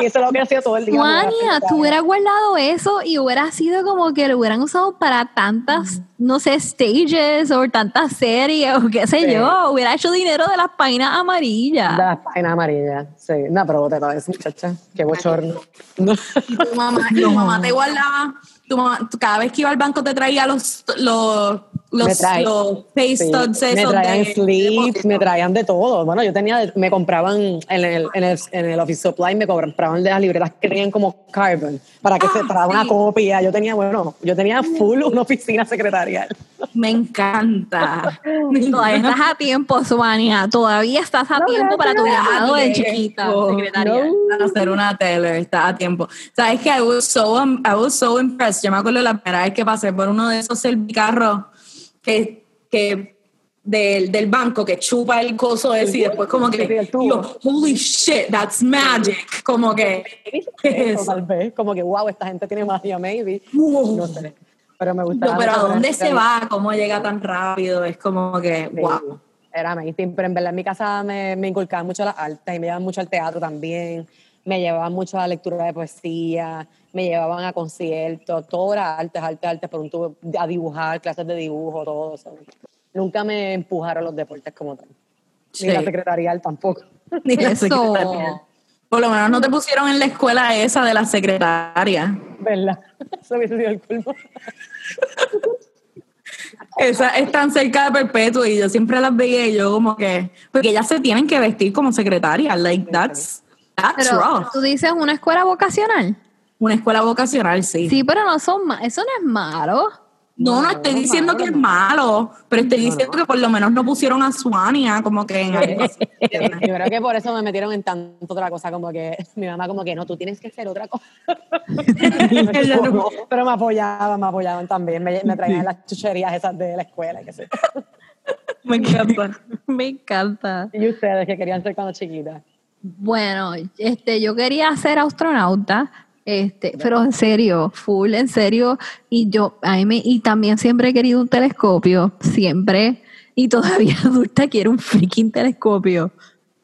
[SPEAKER 3] Y eso es lo que hacía todo el día.
[SPEAKER 4] Juania, tú hubieras guardado eso y hubiera sido como que lo hubieran usado para tantas, no sé, stages o tantas series o qué sé
[SPEAKER 3] Sí.
[SPEAKER 4] yo. Hubiera hecho dinero de las páginas
[SPEAKER 3] De
[SPEAKER 4] amarillas.
[SPEAKER 3] las páginas amarillas, sí. No, pero te ves, muchacha. Qué bochorno. No.
[SPEAKER 2] Y tu mamá, tu mamá te guardaba, tu mamá, cada vez que iba al banco te traía los, los, los, los pay
[SPEAKER 3] Sí, me traían
[SPEAKER 2] de-
[SPEAKER 3] slips,
[SPEAKER 2] de
[SPEAKER 3] me traían de todo. Bueno, yo tenía, me compraban en el, en el, en el Office Supply, me compraban de las libretas que tenían como carbon, para que
[SPEAKER 2] Ah,
[SPEAKER 3] se para una
[SPEAKER 2] sí.
[SPEAKER 3] copia. Yo tenía, bueno, yo tenía full una oficina secretarial.
[SPEAKER 2] Me encanta.
[SPEAKER 4] Todavía estás a tiempo, Suania. Todavía estás a
[SPEAKER 3] No,
[SPEAKER 4] tiempo para tu llamado de chiquita,
[SPEAKER 2] No,
[SPEAKER 4] secretaria.
[SPEAKER 2] Para hacer una tele, está a tiempo. Sabes que I was so, I was so impressed. Yo me acuerdo la primera vez que pasé por uno de esos servicarros que, que del, del banco que chupa el coso ese y después como que,
[SPEAKER 3] Sí,
[SPEAKER 2] yo, holy shit, that's magic. Como que,
[SPEAKER 3] tal vez, como que, wow, esta gente tiene magia, maybe.
[SPEAKER 2] Wow.
[SPEAKER 3] No sé. Pero me
[SPEAKER 2] Yo,
[SPEAKER 3] gustaba.
[SPEAKER 2] pero ¿a dónde se va? ¿Cómo llega tan rápido? Es como que,
[SPEAKER 3] Sí,
[SPEAKER 2] wow.
[SPEAKER 3] Era mainstream, pero en verdad en mi casa me, me inculcaban mucho las artes y me llevaban mucho al teatro también, me llevaban mucho a la lectura de poesía, me llevaban a conciertos, todo era artes, artes, artes, por un tubo, a dibujar, clases de dibujo, todo eso. Nunca me empujaron los deportes como tal.
[SPEAKER 2] Sí.
[SPEAKER 3] Ni la secretarial tampoco.
[SPEAKER 2] Ni la
[SPEAKER 4] Eso.
[SPEAKER 2] secretaria. Por lo menos no te pusieron en la escuela esa de la secretaria.
[SPEAKER 3] ¿Verdad? Eso hubiese sido el colmo.
[SPEAKER 2] Esa es tan cerca de perpetuo y yo siempre las veía y yo como que, porque ellas se tienen que vestir como secretaria, like that's, that's
[SPEAKER 4] Pero
[SPEAKER 2] rough.
[SPEAKER 4] tú dices una escuela vocacional.
[SPEAKER 2] Una escuela vocacional, sí.
[SPEAKER 4] Sí, pero no son ma- eso no es malo.
[SPEAKER 2] No, no
[SPEAKER 3] No,
[SPEAKER 2] estoy diciendo que es malo, pero estoy diciendo que por lo menos no pusieron a Suania como que en algo así.
[SPEAKER 3] Yo creo que por eso me metieron en tanto otra cosa, como que mi mamá como que no, tú tienes que hacer otra cosa. Pero me apoyaban, me apoyaban también, me, me traían las chucherías esas de la escuela y qué sé yo.
[SPEAKER 2] Me encanta.
[SPEAKER 4] Me encanta.
[SPEAKER 3] ¿Y ustedes qué querían ser cuando chiquitas?
[SPEAKER 4] Bueno, este, yo quería ser astronauta, este, pero en serio, full, en serio, y yo, a mí me- y también siempre he querido un telescopio, siempre, y todavía adulta quiero un freaking telescopio.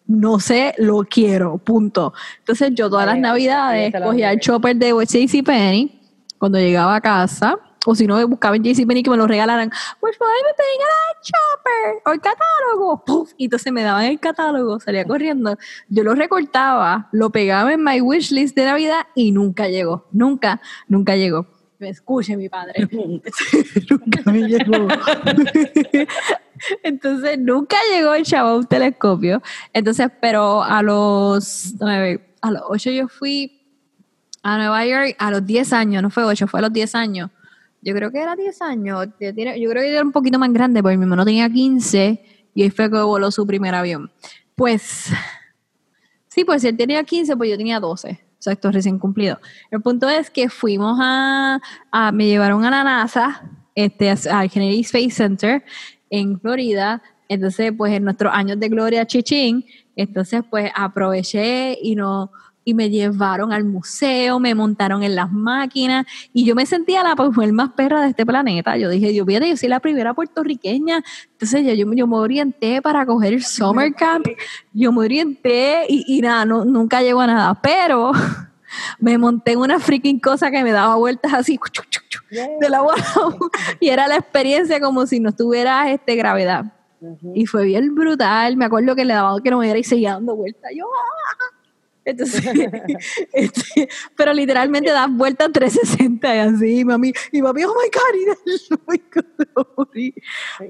[SPEAKER 4] No sé, lo quiero, punto. Entonces yo todas las navidades cogía el chopper de JCPenney cuando llegaba a casa, o si no, buscaba en JCPenney que me lo regalaran. Pues por ahí me pedían el chopper o el catálogo. ¡Puf! Y entonces me daban el catálogo, salía corriendo. Yo lo recortaba, lo pegaba en my wish list de Navidad y nunca llegó. Nunca, nunca llegó. Me escuche mi padre. nunca me llegó. Entonces nunca llegó el chavo a un telescopio. Entonces, pero a los, a los ocho yo fui a Nueva York a los 10 años, no fue 8, fue a los 10 años. Yo creo que era 10 años. Yo creo que era un poquito más grande porque mi hermano tenía 15 y ahí fue que voló su primer avión. Pues, sí, pues si él tenía 15, pues yo tenía 12. Exacto, recién cumplido. El punto es que fuimos a, a- me llevaron a la NASA, este, al Kennedy Space Center en Florida. Entonces, pues en nuestros años de gloria chichín, entonces pues aproveché y no y me llevaron al museo, me montaron en las máquinas y yo me sentía la mujer más perra de este planeta. Yo dije, yo fíjate, yo soy la primera puertorriqueña. Entonces yo, yo, yo me orienté para coger el summer camp. Yo me orienté y, y nada, no, nunca llegó a nada. Pero me monté en una freaking cosa que me daba vueltas así de la bola y era la experiencia como si no tuviera este gravedad. Y fue bien brutal. Me acuerdo que le daba que no me era y seguía dando vueltas. Yo, ¡ah! Entonces, este, pero literalmente das vueltas 360 y así, mami, y mami, oh my God, oh my.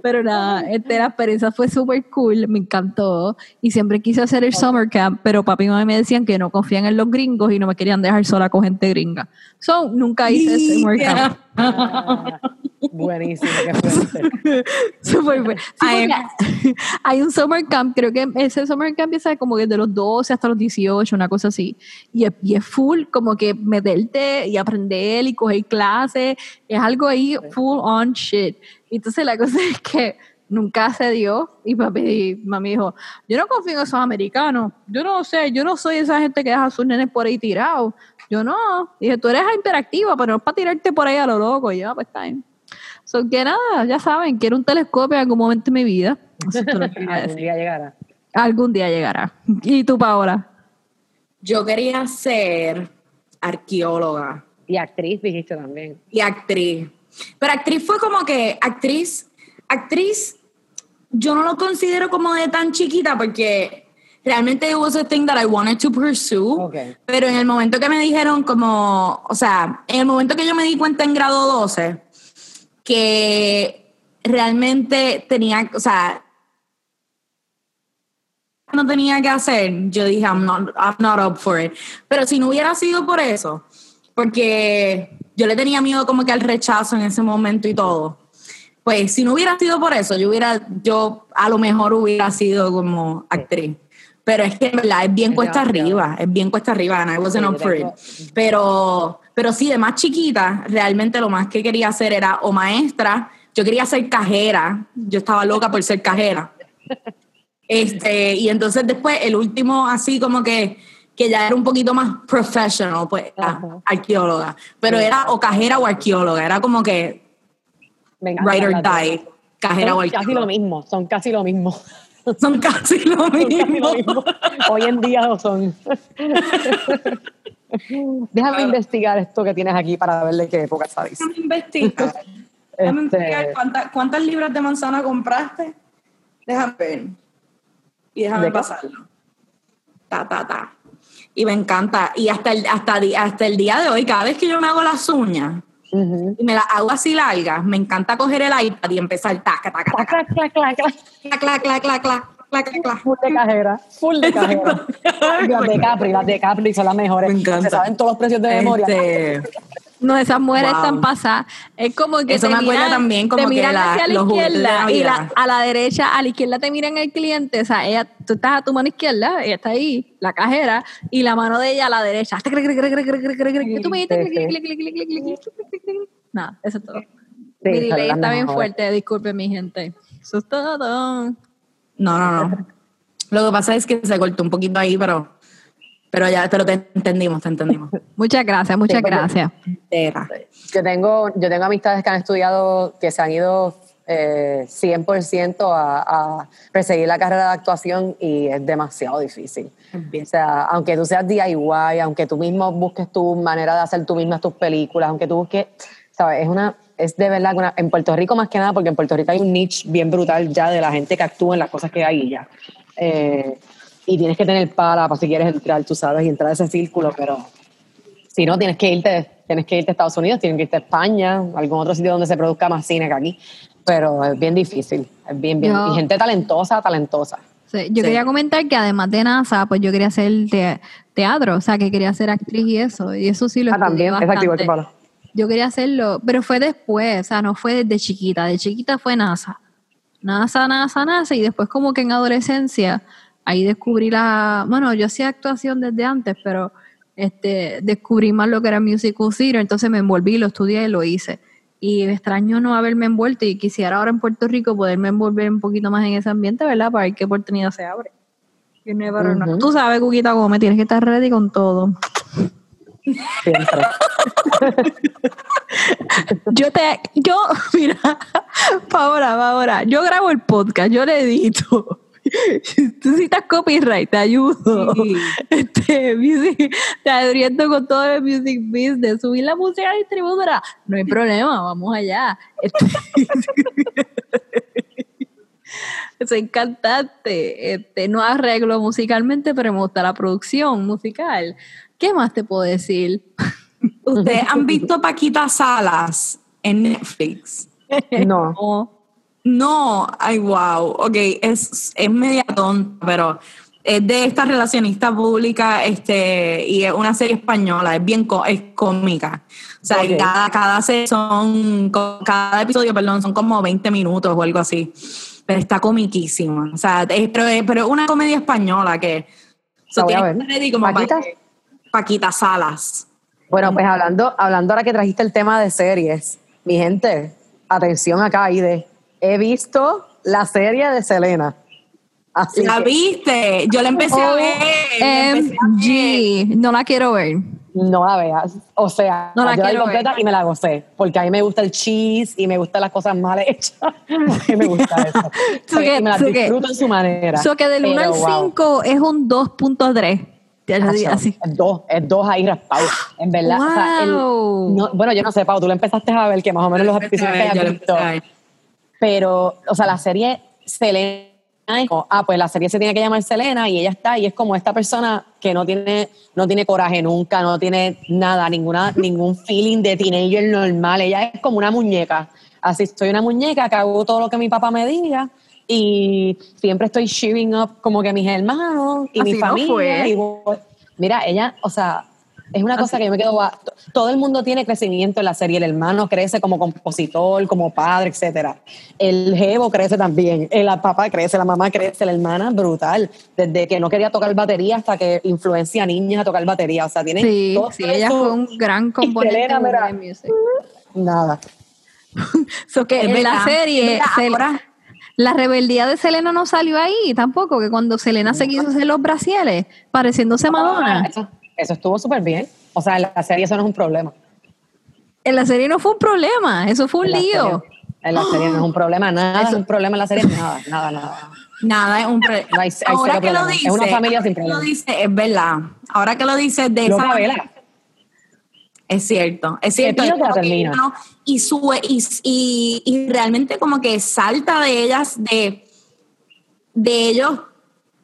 [SPEAKER 4] Pero nada, este, la experiencia fue súper cool, me encantó, y siempre quise hacer el summer camp, pero papi y mami me decían que no confían en los gringos y no me querían dejar sola con gente gringa. So, nunca hice el summer camp.
[SPEAKER 3] Buenísimo, qué fuerte.
[SPEAKER 4] Súper bueno. Sí, hay un summer camp, creo que ese summer camp empieza como que de los 12 hasta los 18, una cosa así. Y es, y es full, como que meterte y aprender y coger clases. Es algo ahí full on shit. Y entonces la cosa es que nunca se dio. Y papi y mami dijo, yo no confío en esos americanos. Yo no sé, yo no soy esa gente que deja a sus nenes por ahí tirados. Yo no. Dije, tú eres interactiva, pero no es para tirarte por ahí a lo loco. Y yo, "Ah, pues está bien. So que nada, ya saben, quiero un telescopio en algún momento de mi vida. Eso
[SPEAKER 3] Algún día llegará.
[SPEAKER 4] Algún día llegará. ¿Y tú, Paola?
[SPEAKER 2] Yo quería ser arqueóloga
[SPEAKER 3] Y actriz dijiste también.
[SPEAKER 2] y actriz. Pero actriz fue como que actriz, actriz, yo no lo considero como de tan chiquita porque realmente it was a thing that I wanted to pursue. Pero en el momento que me dijeron como, o sea, en el momento que yo me di cuenta en grado 12 que realmente tenía, o sea, no tenía que hacer, yo dije, I'm not, I'm not up for it. Pero si no hubiera sido por eso, porque yo le tenía miedo como que al rechazo en ese momento y todo, pues si no hubiera sido por eso, yo hubiera, yo a lo mejor hubiera sido como actriz. Pero es que en verdad es bien
[SPEAKER 3] Es
[SPEAKER 2] cuesta arriba, es bien cuesta arriba, and I wasn't up for it. Pero, pero sí, de más chiquita, realmente lo más que quería hacer era o maestra, yo quería ser cajera, yo estaba loca por ser cajera. Este, y entonces después el último así como que, que ya era un poquito más professional, pues era arqueóloga. Pero
[SPEAKER 3] Sí.
[SPEAKER 2] era o cajera o arqueóloga, era como que
[SPEAKER 3] Venga, dos.
[SPEAKER 2] die, cajera o
[SPEAKER 3] Son casi
[SPEAKER 2] arqueóloga.
[SPEAKER 3] lo mismo, son casi lo mismo.
[SPEAKER 2] Son casi lo
[SPEAKER 3] Son casi lo
[SPEAKER 2] mismo.
[SPEAKER 3] Hoy en día lo son. Déjame investigar esto que tienes aquí para ver de qué época sabes.
[SPEAKER 2] Déjame investigar. Déjame
[SPEAKER 3] Este-
[SPEAKER 2] investigar cuántas, cuántas libras de manzana compraste. Déjame ver. Y déjame pasarlo. Ta, ta, ta. Y me encanta. Y hasta el, hasta, hasta el día de hoy, cada vez que yo me hago las uñas Y me las hago así largas, me encanta coger el iPad y empezar taca, taca, taca,
[SPEAKER 3] Clac, clac, clac, clac.
[SPEAKER 2] clac, clac, clac, clac, clac, clac, clac.
[SPEAKER 3] Full de cajera, full de cajera. Las de Capri, las de Capri son las mejores.
[SPEAKER 2] Me encanta.
[SPEAKER 3] Se saben todos los precios de memoria.
[SPEAKER 2] Este,
[SPEAKER 4] No, esas mujeres
[SPEAKER 2] Wow.
[SPEAKER 4] están pasadas. Es como que
[SPEAKER 2] Eso
[SPEAKER 4] te
[SPEAKER 2] me
[SPEAKER 4] miran,
[SPEAKER 2] también como
[SPEAKER 4] te
[SPEAKER 2] que
[SPEAKER 4] miran
[SPEAKER 2] la-
[SPEAKER 4] hacia la izquierda y la- a la derecha, a la izquierda te miran el cliente. O sea, ella, tú estás a tu mano izquierda, ella está ahí, la cajera, y la mano de ella a la derecha. ¿Qué tú me dijiste? Nada, eso es todo.
[SPEAKER 3] Sí,
[SPEAKER 4] Mi delay está bien fuerte, disculpen mi gente. Eso es todo.
[SPEAKER 2] No, no, no. Lo que pasa es que se cortó un poquito ahí, pero, pero ya te lo te entendimos, te entendimos.
[SPEAKER 4] Muchas gracias, muchas
[SPEAKER 3] Sí,
[SPEAKER 4] gracias.
[SPEAKER 3] Yo tengo, yo tengo amistades que han estudiado, que se han ido eh, 100% a, a perseguir la carrera de actuación y es demasiado difícil. O sea, aunque tú seas DIY, aunque tú mismo busques tu manera de hacer tú misma tus películas, aunque tú busques, ¿sabes? Es una, es de verdad que una, en Puerto Rico más que nada, porque en Puerto Rico hay un niche bien brutal ya de la gente que actúa en las cosas que hay y ya. Eh, y tienes que tener para, para si quieres entrar, tú sabes, y entrar a ese círculo, pero si no, tienes que irte, tienes que irte a Estados Unidos, tienes que irte a España, algún otro sitio donde se produzca más cine que aquí. Pero es bien difícil, es bien, bien. Y gente talentosa, talentosa.
[SPEAKER 4] Sí, yo
[SPEAKER 2] Sí.
[SPEAKER 4] quería comentar que además de NASA, pues yo quería hacer te- teatro, o sea, que quería ser actriz y eso, y eso sí lo
[SPEAKER 3] Ah, también,
[SPEAKER 4] bastante.
[SPEAKER 3] igual que.
[SPEAKER 4] Yo quería hacerlo, pero fue después, o sea, no fue desde chiquita, de chiquita fue NASA. NASA, NASA, NASA, y después como que en adolescencia, ahí descubrí la, bueno, yo hacía actuación desde antes, pero este, descubrí más lo que era musical theater, entonces me envolví, lo estudié y lo hice. Y me extraño no haberme envuelto y quisiera ahora en Puerto Rico poderme envolver un poquito más en ese ambiente, ¿verdad? Para ver qué oportunidad se abre.
[SPEAKER 3] Ujú.
[SPEAKER 4] Tú sabes, Cuquita Gómez, tienes que estar ready con todo.
[SPEAKER 3] Siempre.
[SPEAKER 4] Yo te, yo, mira, Paola, Paola, yo grabo el podcast, yo le edito. Tú citas copyright, te ayudo.
[SPEAKER 2] Sí.
[SPEAKER 4] Este, music, te oriento con todo el music business, subir la música a la distribuidora. No hay problema, vamos allá. Este, soy cantante, este, no arreglo musicalmente, pero me gusta la producción musical. ¿Qué más te puedo decir?
[SPEAKER 2] ¿Ustedes han visto Paquita Salas en Netflix?
[SPEAKER 3] No.
[SPEAKER 4] No.
[SPEAKER 2] No, ay, wow, ok, es, es media tonta, pero es de esta relacionista pública este, y es una serie española, es bien es cómica. O sea,
[SPEAKER 3] Ok.
[SPEAKER 2] cada, cada, son, cada episodio, perdón, son como 20 minutos o algo así, pero está comiquísima. O sea, es- pero, es, pero es una comedia española que...
[SPEAKER 3] La voy a ver.
[SPEAKER 2] que como
[SPEAKER 3] ¿Paquita?
[SPEAKER 2] Paquita Salas.
[SPEAKER 3] Bueno, pues hablando, hablando ahora que trajiste el tema de series, mi gente, atención acá, Aide. He visto la serie de Selena. Así
[SPEAKER 2] ¿La
[SPEAKER 3] que
[SPEAKER 2] viste? Yo la empecé a ver. la empecé a ver.
[SPEAKER 4] OMG, no la quiero ver.
[SPEAKER 3] no la veas. O sea,
[SPEAKER 4] No la
[SPEAKER 3] yo la vi completa
[SPEAKER 4] ver.
[SPEAKER 3] y me la gocé. Porque a mí me gusta el cheese y me gustan las cosas mal hechas. a mí me gusta eso.
[SPEAKER 4] So que-
[SPEAKER 3] y me las
[SPEAKER 4] so que-
[SPEAKER 3] disfruto en su manera.
[SPEAKER 4] So que del 1 al
[SPEAKER 3] Pero, wow.
[SPEAKER 4] 5 es un 2.3. Ya lo digo
[SPEAKER 3] Acho,
[SPEAKER 4] así.
[SPEAKER 3] Es dos, es dos ahí raspados. En verdad. o sea, el-
[SPEAKER 4] Wow.
[SPEAKER 3] no- bueno, yo no sé, Pau, tú lo empezaste a ver, que más o menos los
[SPEAKER 2] la
[SPEAKER 3] episodios que hayas
[SPEAKER 2] la
[SPEAKER 3] visto. Pero, o sea, la serie Selena ah, pues la serie se tiene que llamar Selena y ella está y es como esta persona que no tiene, no tiene coraje nunca, no tiene nada, ninguna, ningún feeling de teenager normal. Ella es como una muñeca. Así, soy una muñeca que hago todo lo que mi papá me diga y siempre estoy cheering up como que mis hermanos y mi
[SPEAKER 4] no
[SPEAKER 3] familia.
[SPEAKER 4] fue.
[SPEAKER 3] y voy- mira, ella, o sea, es una cosa que yo me quedo, todo el mundo tiene crecimiento en la serie, el hermano crece como compositor, como padre, etcétera. El jevo crece también, el papá crece, la mamá crece, la hermana, brutal. Desde que no quería tocar batería hasta que influencia a niñas a tocar batería, o sea, tiene
[SPEAKER 4] Sí,
[SPEAKER 3] todo
[SPEAKER 4] sí, ella fue un gran componente de music.
[SPEAKER 3] Nada.
[SPEAKER 4] So que en la serie,
[SPEAKER 2] Mira,
[SPEAKER 4] Sel-
[SPEAKER 2] ahora-
[SPEAKER 4] la rebeldía de Selena no salió ahí tampoco, que cuando Selena se quiso hacer los brasieles, pareciéndose a Madonna.
[SPEAKER 3] Eso, eso estuvo súper bien. O sea, en la serie eso no es un problema.
[SPEAKER 4] En la serie no fue un problema, eso fue un
[SPEAKER 3] En
[SPEAKER 4] lío.
[SPEAKER 3] serie- en la serie no es un problema, nada es un problema en la serie, nada, nada, nada.
[SPEAKER 2] Nada, es un pre-
[SPEAKER 3] No hay- hay
[SPEAKER 2] Ahora que lo
[SPEAKER 3] problema.
[SPEAKER 2] dice,
[SPEAKER 3] Es una familia
[SPEAKER 2] ahora
[SPEAKER 3] sin
[SPEAKER 2] que lo
[SPEAKER 3] problema.
[SPEAKER 2] dice, es verdad. Ahora que lo dices de
[SPEAKER 3] Loca
[SPEAKER 2] esa
[SPEAKER 3] vela.
[SPEAKER 2] Es cierto, es cierto. es
[SPEAKER 3] que
[SPEAKER 2] y, sube, y, y, y realmente como que salta de ellas, de, de ellos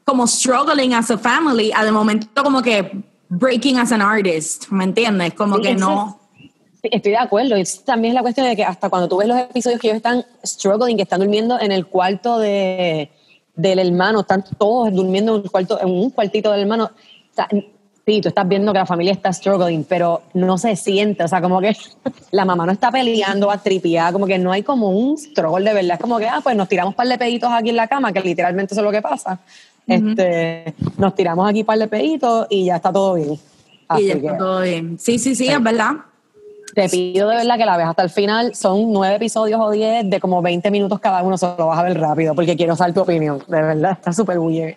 [SPEAKER 2] como struggling as a family, a de momento como que breaking as an artist, ¿me entiendes? Como
[SPEAKER 3] Sí,
[SPEAKER 2] que no...
[SPEAKER 3] Sí, estoy de acuerdo. Y también es la cuestión de que hasta cuando tú ves los episodios que ellos están struggling, que están durmiendo en el cuarto de, del hermano, están todos durmiendo en un, cuarto, en un cuartito del hermano. O sea, sí, tú estás viendo que la familia está struggling, pero no se siente. O sea, como que la mamá no está peleando a tripiar, como que no hay como un struggle de verdad. Es como que, ah, pues nos tiramos un par de peditos aquí en la cama, que literalmente eso es lo que pasa. Este, nos tiramos aquí un par de peditos y ya está todo bien.
[SPEAKER 2] y
[SPEAKER 3] Así
[SPEAKER 2] ya
[SPEAKER 3] que-
[SPEAKER 2] está todo bien. Sí, sí, sí, es verdad.
[SPEAKER 3] te pido de verdad que la veas hasta el final. Son nueve episodios o diez de como 20 minutos cada uno, solo vas a ver rápido porque quiero saber tu opinión. De verdad, está súper weird.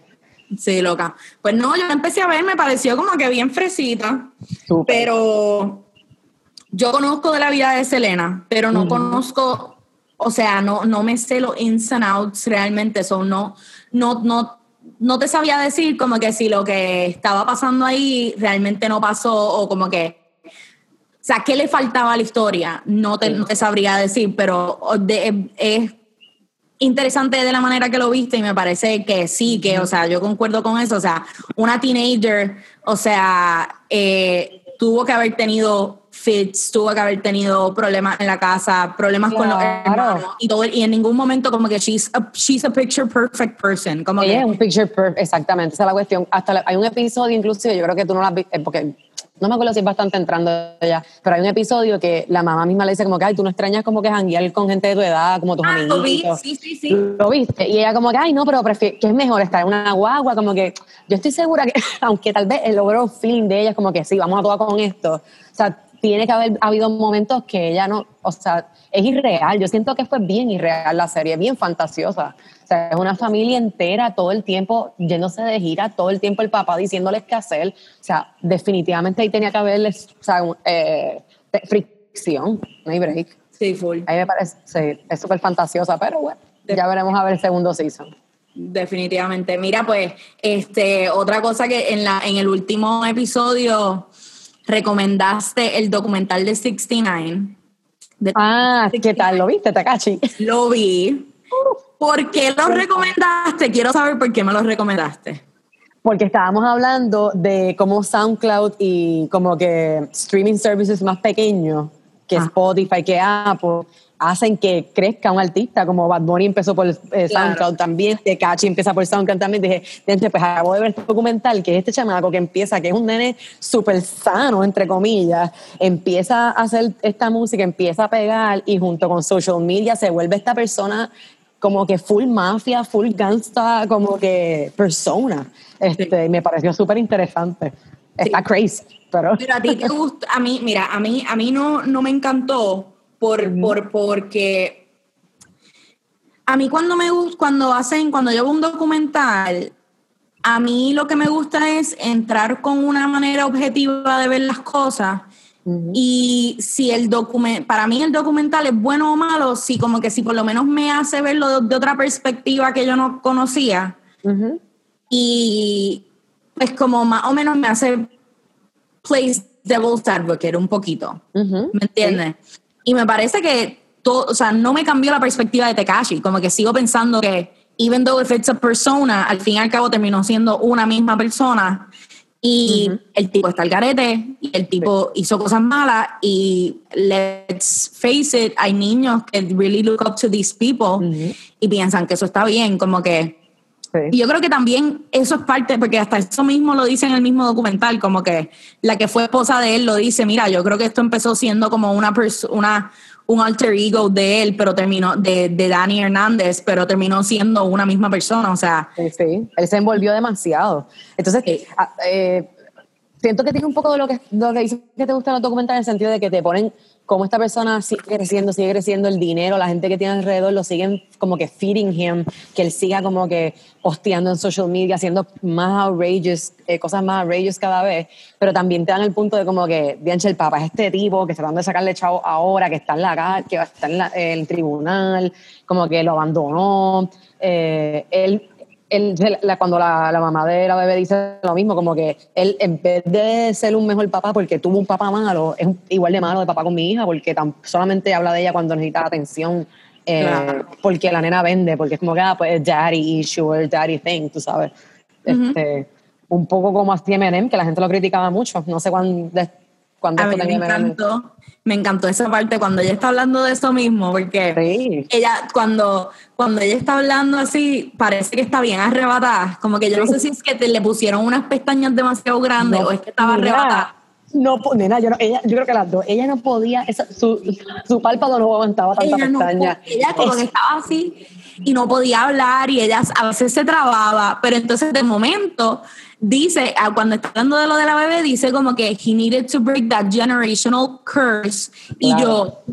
[SPEAKER 2] Sí, loca. Pues no, yo empecé a ver, me pareció como que bien fresita.
[SPEAKER 3] Súper.
[SPEAKER 2] Pero yo conozco de la vida de Selena, pero no conozco, o sea, no, no me sé los ins and outs realmente. Son no, no, no, no te sabía decir como que si lo que estaba pasando ahí realmente no pasó o como que. O sea, ¿qué le faltaba a la historia? No te, no te sabría decir, pero de- es interesante de la manera que lo viste y me parece que sí, que, o sea, yo concuerdo con eso. O sea, una teenager, o sea, eh, tuvo que haber tenido fits, tuvo que haber tenido problemas en la casa, problemas con los
[SPEAKER 3] Claro.
[SPEAKER 2] hermanos y todo, y en ningún momento como que she's a, she's a picture perfect person. Como
[SPEAKER 3] Ella
[SPEAKER 2] que,
[SPEAKER 3] es un picture perfect, exactamente, esa es la cuestión. Hasta la- hay un episodio, inclusive, yo creo que tú no lo has visto, eh, porque no me acuerdo si es bastante entrando ya, pero hay un episodio que la mamá misma le dice como que, ay, tú no extrañas como que janguear con gente de tu edad, como tus
[SPEAKER 2] Ah, lo vi, sí, sí, sí.
[SPEAKER 3] Lo viste. Y ella como que, ay, no, pero prefiero, que es mejor estar en una guagua, como que yo estoy segura que, aunque tal vez el overall feeling de ella es como que sí, vamos a todas con esto. O sea, tiene que haber habido momentos que ella no, o sea, es irreal. Yo siento que fue bien irreal la serie, bien fantasiosa. O sea, es una familia entera todo el tiempo yéndose de gira, todo el tiempo el papá diciéndoles qué hacer. O sea, definitivamente ahí tenía que haberles, o sea, eh, fricción, no hay break.
[SPEAKER 2] Sí, full.
[SPEAKER 3] A mí me parece, sí, es súper fantasiosa, pero bueno, ya veremos a ver el segundo season.
[SPEAKER 2] Definitivamente. Mira, pues, este, otra cosa que en la, en el último episodio recomendaste el documental de 69. De-
[SPEAKER 3] Ah, ¿qué tal? ¿Lo viste, Takachi?
[SPEAKER 2] Lo vi. ¿Por qué lo recomendaste? Quiero saber por qué me lo recomendaste.
[SPEAKER 3] Porque estábamos hablando de cómo SoundCloud y como que streaming services más pequeños, que
[SPEAKER 2] Ah.
[SPEAKER 3] Spotify, que Apple, hacen que crezca un artista, como Bad Bunny empezó por eh, SoundCloud también, Tekashi empieza por SoundCloud también, dije, gente, pues acabo de ver este documental, que es este chamaco que empieza, que es un nene súper sano, entre comillas, empieza a hacer esta música, empieza a pegar y junto con social media se vuelve esta persona como que full mafia, full gangsta, como que persona. Este, y Me pareció súper interesante. Está crazy, pero...
[SPEAKER 2] Pero a ti te gusta, a mí, mira, a mí, a mí no, no me encantó por, por, porque a mí cuando me gusta, cuando hacen, cuando yo veo un documental, a mí lo que me gusta es entrar con una manera objetiva de ver las cosas. Y si el documental, para mí el documental es bueno o malo, si como que si por lo menos me hace verlo de, de otra perspectiva que yo no conocía. Y pues como más o menos me hace place devil's advocate un poquito. ¿Me entiendes? Y me parece que todo, o sea, no me cambió la perspectiva de Tekashi, como que sigo pensando que even though if it's a persona, al fin y al cabo terminó siendo una misma persona y el tipo está al garete y el tipo hizo cosas malas y let's face it, hay niños que really look up to these people y piensan que eso está bien, como que y yo creo que también eso es parte, porque hasta eso mismo lo dice en el mismo documental, como que la que fue esposa de él lo dice, mira, yo creo que esto empezó siendo como una persona, un alter ego de él, pero terminó, de, de Dani Hernández, pero terminó siendo una misma persona, o sea,
[SPEAKER 3] Sí, sí. Él se envolvió demasiado. Entonces, ah, eh, siento que tiene un poco de lo que, lo que dice que te gusta los documentales en el sentido de que te ponen cómo esta persona sigue creciendo, sigue creciendo el dinero, la gente que tiene alrededor lo siguen como que feeding him, que él siga como que posteando en social media, haciendo más outrageous, eh, cosas más outrageous cada vez, pero también te dan el punto de como que, Bianche, el papá es este tipo que se tratando de sacarle chavo ahora, que está en la que va a estar en, la- el tribunal, como que lo abandonó, eh, él él, la- cuando la, la mamá de la bebé dice lo mismo, como que él en vez de ser un mejor papá porque tuvo un papá malo, es un- igual de malo de papá con mi hija porque tan- solamente habla de ella cuando necesita atención, eh,
[SPEAKER 2] Claro.
[SPEAKER 3] porque la nena vende, porque es como que, ah, pues daddy issue, daddy thing, tú sabes. este, un poco como así Eminem, que la gente lo criticaba mucho, no sé cuándo, de- cuándo
[SPEAKER 2] a mí me encantó, me encantó esa parte cuando ella está hablando de eso mismo, porque
[SPEAKER 3] Sí.
[SPEAKER 2] ella cuando cuando ella está hablando así parece que está bien arrebatada como que yo no sé si es que te le pusieron unas pestañas demasiado grandes
[SPEAKER 3] No,
[SPEAKER 2] o es que estaba arrebatada
[SPEAKER 3] No, nena, yo, no- ella, yo creo que las dos. Ella no podía, esa- su, su párpado no aguantaba tanta
[SPEAKER 2] ella, no,
[SPEAKER 3] pestaña.
[SPEAKER 2] ella como que estaba así y no podía hablar y ella a veces se trababa, pero entonces de momento dice, ah, cuando está hablando de lo de la bebé, dice como que he needed to break that generational curse. Y yo,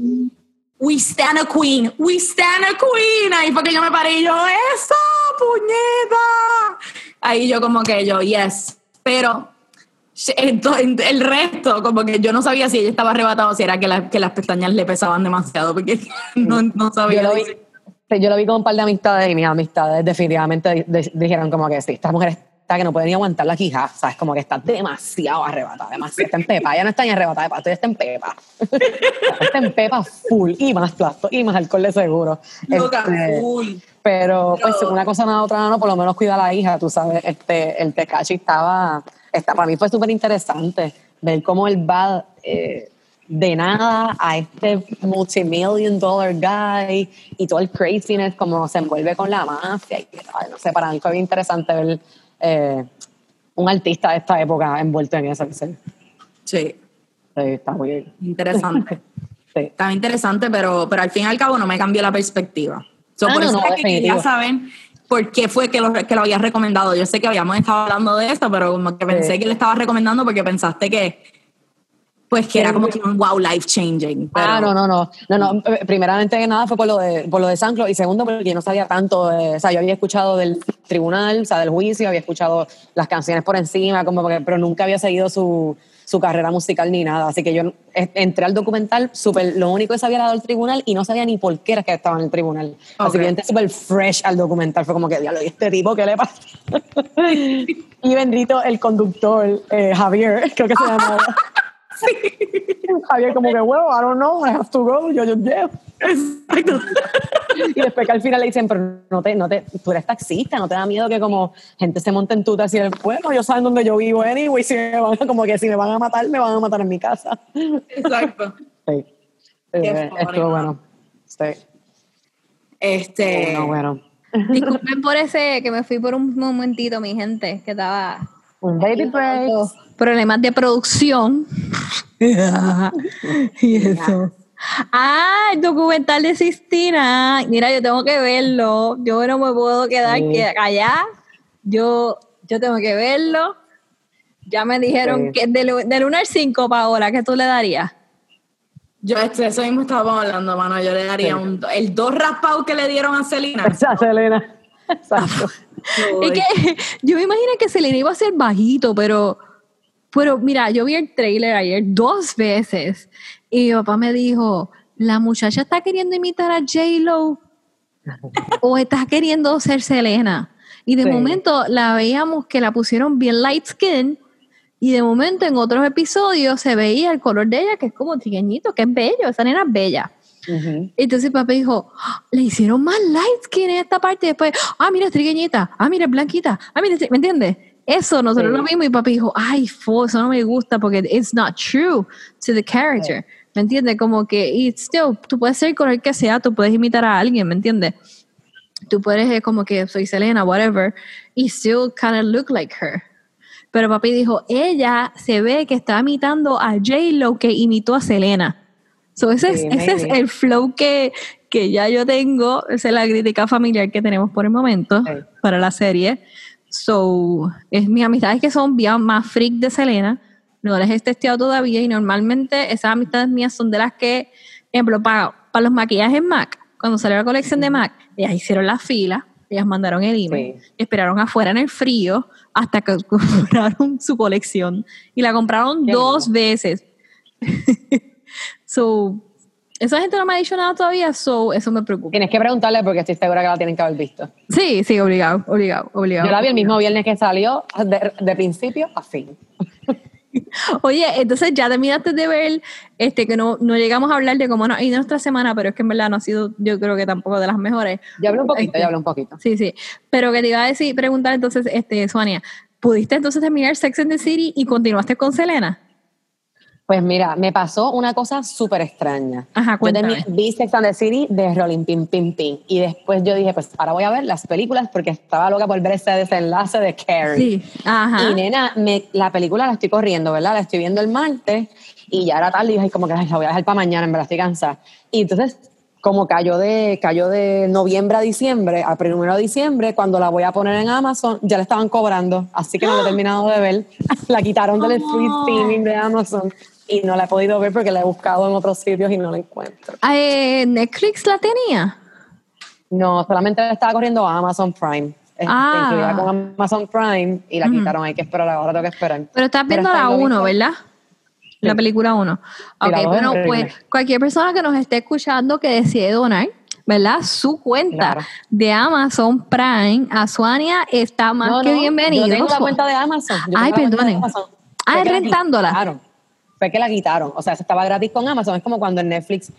[SPEAKER 2] we stand a queen, we stand a queen, ahí fue que yo me paré y yo, eso, puñeta, ahí yo como que yo, yes, pero el resto, como que yo no sabía si ella estaba arrebatada o si era que, que las pestañas le pesaban demasiado, porque no, no sabía.
[SPEAKER 3] Yo lo, vi, yo lo vi con un par de amistades y mis amistades definitivamente dijeron como que sí, esta mujer está que no puede ni aguantar la quija, ¿sabes? Como que está demasiado arrebatada, demasiado, está en pepa, ya no está ni arrebatada de pasto, está en pepa. está en pepa full, y más plasto, y más alcohol de seguro. Este, full. Pero, pues una cosa nada otra no, por lo menos cuida a la hija, tú sabes, este, el Tecachi estaba para mí fue súper interesante ver cómo él va eh, de nada a este multimillion dollar guy y todo el craziness, como se envuelve con la mafia. Y, no sé, para mí fue bien interesante ver eh, un artista de esta época envuelto en eso.
[SPEAKER 2] Sí.
[SPEAKER 3] Sí, está muy bien.
[SPEAKER 2] Interesante. sí. Está interesante, pero, pero al fin y al cabo no me cambió la perspectiva. So, ah, por eso es que quería saber por qué fue que lo, que lo habías recomendado. Yo sé que habíamos estado hablando de esto, pero como que pensé que le estabas recomendando porque pensaste que pues que era como que un wow life changing.
[SPEAKER 3] Ah, no, no, no, no, no. Eh, primeramente que nada fue por lo de por lo de San y segundo porque yo no sabía tanto, o sea, yo había escuchado del tribunal, o sea, del juicio, había escuchado las canciones por encima, como que, pero nunca había seguido su, su carrera musical ni nada. Así que yo entré al documental, super, lo único que sabía era del tribunal y no sabía ni por qué era que estaba en el tribunal. Así que yo entré súper fresh al documental. Fue como que, diablo, ¿y este tipo qué le pasa? y bendito el conductor, eh, Javier, creo que se llama. Sí. Javier como que, bueno, I don't know, I have to go. Yo, yo, yeah. Exacto. y después que al final le dicen, pero no te, no te, tú eres taxista, no te da miedo que como gente se monte en tu taxi. Bueno, ellos saben dónde yo vivo, anyway, si me van, como que si me van a matar, me van a matar en mi casa.
[SPEAKER 2] Exacto.
[SPEAKER 3] Sí. Eh, estuvo bueno. Sí.
[SPEAKER 2] Este.
[SPEAKER 3] No, bueno.
[SPEAKER 4] Disculpen por ese, que me fui por un momentito, mi gente, que estaba.
[SPEAKER 3] Un baby break
[SPEAKER 4] problemas de producción. y eso. Ah, el documental de Sistina. Mira, yo tengo que verlo. Yo no me puedo quedar allá. Yo, yo tengo que verlo. Ya me dijeron que del, 1 al 5, Paola, ¿qué tú le darías?
[SPEAKER 2] Yo, este, eso mismo estábamos hablando, mano. Yo le daría un, el dos raspados que le dieron a Selena.
[SPEAKER 3] A Selena. Exacto.
[SPEAKER 4] es que yo me imagino que Selena iba a ser bajito, pero pero mira, yo vi el trailer ayer dos veces y mi papá me dijo, la muchacha está queriendo imitar a J-Lo o está queriendo ser Selena. Y de momento la veíamos que la pusieron bien light skin y de momento en otros episodios se veía el color de ella que es como trigueñito, que es bello, esa nena es bella. Entonces papá dijo, ah, le hicieron más light skin en esta parte y después, ah, mira, es trigueñita, ah, mira, es blanquita, ah, mira, ¿me entiendes? Eso, nosotros lo vimos y papi dijo, ay, fo, eso no me gusta porque it's not true to the character. ¿Me entiendes? Como que, y still, tú puedes ser con el que sea, tú puedes imitar a alguien, ¿me entiendes? Tú puedes, eh, como que soy Selena, whatever, y still kind of look like her. Pero papi dijo, ella se ve que está imitando a J-Lo que imitó a Selena. So ese, es, ese es el flow que, que ya yo tengo, esa es la crítica familiar que tenemos por el momento para la serie. So, es, mis amistades que son bien más freak de Selena, no les he testeado todavía y normalmente esas amistades mías son de las que, ejemplo, para, para los maquillajes MAC, cuando salió la colección de MAC, ellas hicieron la fila, ellas mandaron el email, esperaron afuera en el frío hasta que compraron su colección y la compraron dos veces. so, esa gente no me ha dicho nada todavía, so eso me preocupa.
[SPEAKER 3] Tienes que preguntarle porque estoy segura que la tienen que haber visto.
[SPEAKER 4] Sí, sí, obligado, obligado, obligado.
[SPEAKER 3] Yo la vi el mismo viernes que salió, de, principio a fin.
[SPEAKER 4] Oye, entonces ya terminaste de ver, este, que no, no llegamos a hablar de cómo no y nuestra semana, pero es que en verdad no ha sido, yo creo que tampoco de las mejores.
[SPEAKER 3] Ya hablé un poquito, ya hablé un poquito.
[SPEAKER 4] Sí, sí. Pero que te iba a decir, preguntar entonces, este, Sonia, ¿pudiste entonces terminar Sex and the City y continuaste con Selena?
[SPEAKER 3] Pues mira, me pasó una cosa súper extraña.
[SPEAKER 4] Ajá,
[SPEAKER 3] yo tenía, vi Sex and the City de Rolling Pin Pin Pin. Y después yo dije, pues ahora voy a ver las películas porque estaba loca por ver ese desenlace de Carrie.
[SPEAKER 4] Sí, ajá.
[SPEAKER 3] Y nena, me, la película la estoy corriendo, ¿verdad? La estoy viendo el martes y ya era tarde y dije, como que la voy a dejar para mañana, en verdad estoy cansada. Y entonces como cayó de, cayó de noviembre a diciembre, a primero de diciembre, cuando la voy a poner en Amazon, ya la estaban cobrando, así que no la he terminado de ver. La quitaron del free streaming de Amazon y no la he podido ver porque la he buscado en otros sitios y no la encuentro.
[SPEAKER 4] Ah, eh, Netflix la tenía.
[SPEAKER 3] No, solamente la estaba corriendo a Amazon Prime. Este,
[SPEAKER 4] Ah.
[SPEAKER 3] incluida con Amazon Prime y la quitaron, hay que esperar, ahora tengo que esperar.
[SPEAKER 4] Pero estás viendo la
[SPEAKER 3] en lo
[SPEAKER 4] 1,
[SPEAKER 3] mismo.
[SPEAKER 4] ¿verdad? La película 1.
[SPEAKER 3] Y
[SPEAKER 4] Ok, bueno, pues cualquier persona que nos esté escuchando que decide donar, ¿verdad? Su cuenta
[SPEAKER 3] Claro.
[SPEAKER 4] de Amazon Prime a Suania está más
[SPEAKER 3] No,
[SPEAKER 4] que
[SPEAKER 3] no,
[SPEAKER 4] bienvenido.
[SPEAKER 3] Yo tengo la cuenta de Amazon. yo
[SPEAKER 4] Ay, perdonen.
[SPEAKER 3] Amazon.
[SPEAKER 4] Ah, rentándola.
[SPEAKER 3] quitaron. Fue que la quitaron. O sea, eso estaba gratis con Amazon. Es como cuando en Netflix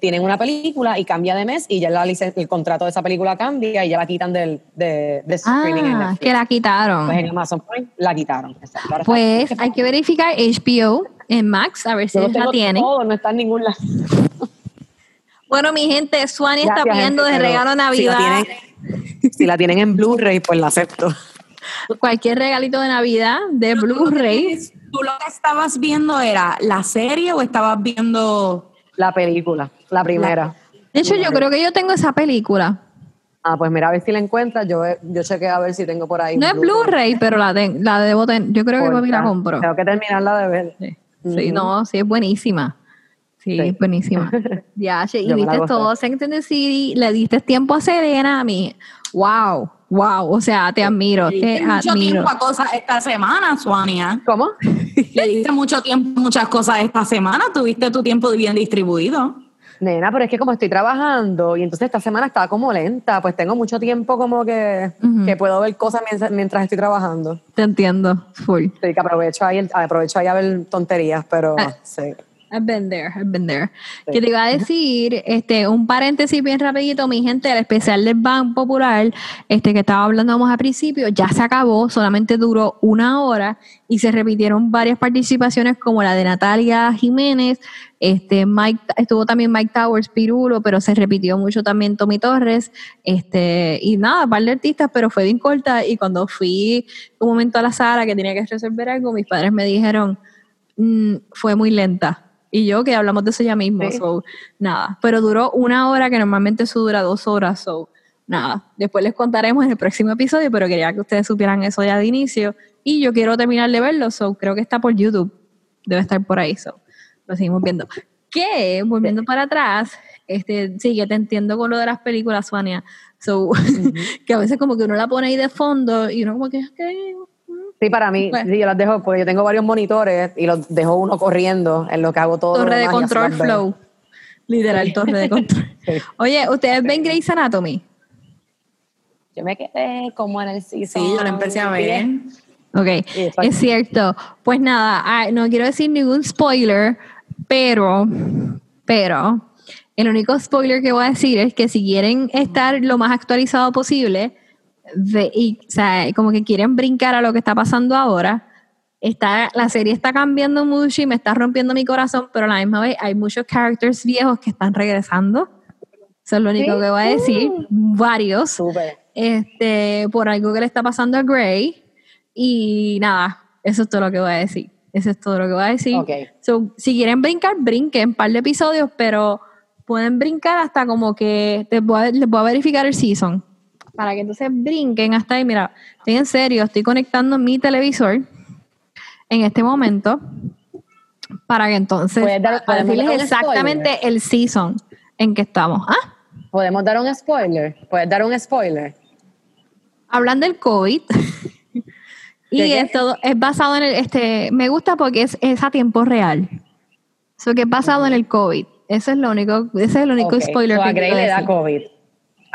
[SPEAKER 3] tienen una película y cambia de mes y ya la el contrato de esa película cambia y ya la quitan del, de, de streaming en
[SPEAKER 4] Ah,
[SPEAKER 3] Netflix.
[SPEAKER 4] que la quitaron.
[SPEAKER 3] Pues en Amazon Prime la quitaron. Exacto.
[SPEAKER 4] Pues hay que verificar HBO en Max a ver si la tienen.
[SPEAKER 3] todo, no está en ningún lado.
[SPEAKER 4] Bueno, mi gente, Suania está pidiendo
[SPEAKER 3] gente,
[SPEAKER 4] de regalo
[SPEAKER 3] Si
[SPEAKER 4] Navidad.
[SPEAKER 3] la, tienen, si la tienen en Blu-ray, pues la acepto.
[SPEAKER 4] Cualquier regalito de Navidad de Blu-ray.
[SPEAKER 2] ¿Tú lo que estabas viendo era la serie o estabas viendo
[SPEAKER 3] La película, la primera.
[SPEAKER 4] De hecho, yo creo que yo tengo esa película.
[SPEAKER 3] Ah, pues mira, a ver si la encuentras. Yo, yo chequeo a ver si tengo por ahí.
[SPEAKER 4] No es Blu-ray, pero la, ten- la debo tener. Yo creo que papi la compro.
[SPEAKER 3] Tengo que terminarla de ver.
[SPEAKER 4] Sí, Sí, no, sí, es buenísima. Sí,
[SPEAKER 3] Sí.
[SPEAKER 4] es buenísima. Ya, y viste todo Sex and the City, le diste tiempo a Serena, a mí. Wow, wow, o sea, te admiro, te
[SPEAKER 2] Diste mucho
[SPEAKER 4] admiro.
[SPEAKER 2] tiempo a cosas esta semana, Suania?
[SPEAKER 3] ¿Cómo?
[SPEAKER 2] Le diste mucho tiempo a muchas cosas esta semana. Tuviste tu tiempo bien distribuido.
[SPEAKER 3] Nena, pero es que como estoy trabajando y entonces esta semana estaba como lenta, pues tengo mucho tiempo como que, que puedo ver cosas mientras, mientras estoy trabajando.
[SPEAKER 4] Te entiendo, full.
[SPEAKER 3] Así que aprovecho ahí, el- aprovecho ahí a ver tonterías, pero
[SPEAKER 4] Ah.
[SPEAKER 3] sí.
[SPEAKER 4] I've been there, I've been there.
[SPEAKER 3] Sí.
[SPEAKER 4] Que te iba a decir, este, un paréntesis bien rapidito, mi gente, el especial del Banco Popular, este que estaba hablando al principio, ya se acabó, solamente duró una hora y se repitieron varias participaciones como la de Natalia Jiménez, este Mike, estuvo también Mike Towers, Pirulo, pero se repitió mucho también Tommy Torres, este, y nada, un par de artistas, pero fue bien corta y cuando fui un momento a la sala que tenía que resolver algo, mis padres me dijeron, "Mm, fue muy lenta. Y yo que hablamos de eso ya mismo,
[SPEAKER 3] Sí.
[SPEAKER 4] so, nada. Pero duró una hora, que normalmente eso dura dos horas, so, nada. Después les contaremos en el próximo episodio, pero quería que ustedes supieran eso ya de inicio. Y yo quiero terminar de verlo, so, creo que está por YouTube. Debe estar por ahí, so, lo seguimos viendo. Que, volviendo para atrás, este, sí, que te entiendo con lo de las películas, Suania. So, que a veces como que uno la pone ahí de fondo y uno como que, ok,
[SPEAKER 3] Sí, para mí,
[SPEAKER 4] Pues-
[SPEAKER 3] sí, yo las dejo, porque yo tengo varios monitores y los dejo uno corriendo en lo que hago todo.
[SPEAKER 4] torre de control flow. Literal, torre de control.
[SPEAKER 3] Sí.
[SPEAKER 4] Oye, ¿ustedes ven Grey's Anatomy?
[SPEAKER 3] Yo me quedé como en el season.
[SPEAKER 2] Sí, yo lo empecé a ver.
[SPEAKER 4] Ok, es cierto. Pues nada, ah, no quiero decir ningún spoiler, pero, pero, el único spoiler que voy a decir es que si quieren estar lo más actualizado posible, ve- y, o sea, como que quieren brincar a lo que está pasando ahora, está, la serie está cambiando mucho y me está rompiendo mi corazón, pero a la misma vez hay muchos characters viejos que están regresando. Eso es lo único
[SPEAKER 3] Sí.
[SPEAKER 4] que voy a decir. Varios este, por algo que le está pasando a Gray. Y nada, eso es todo lo que voy a decir. Eso es todo lo que voy a decir.
[SPEAKER 3] Ok.
[SPEAKER 4] So, si quieren brincar, brinquen un par de episodios, pero pueden brincar hasta como que te voy a- les voy a verificar el season. Para que entonces brinquen hasta ahí. Mira, estoy en serio, estoy conectando mi televisor en este momento para que entonces
[SPEAKER 3] dar-
[SPEAKER 4] para decirles exactamente el season en que estamos. ¿Ah?
[SPEAKER 3] ¿Podemos dar un spoiler? ¿Puedes dar un spoiler?
[SPEAKER 4] hablan del COVID. y es todo, es basado en el, este, me gusta porque es, es a tiempo real. Eso que es basado en el COVID. Ese es lo único, ese es el único spoiler
[SPEAKER 3] so a
[SPEAKER 4] que
[SPEAKER 3] Grey le da. COVID. A Grey le da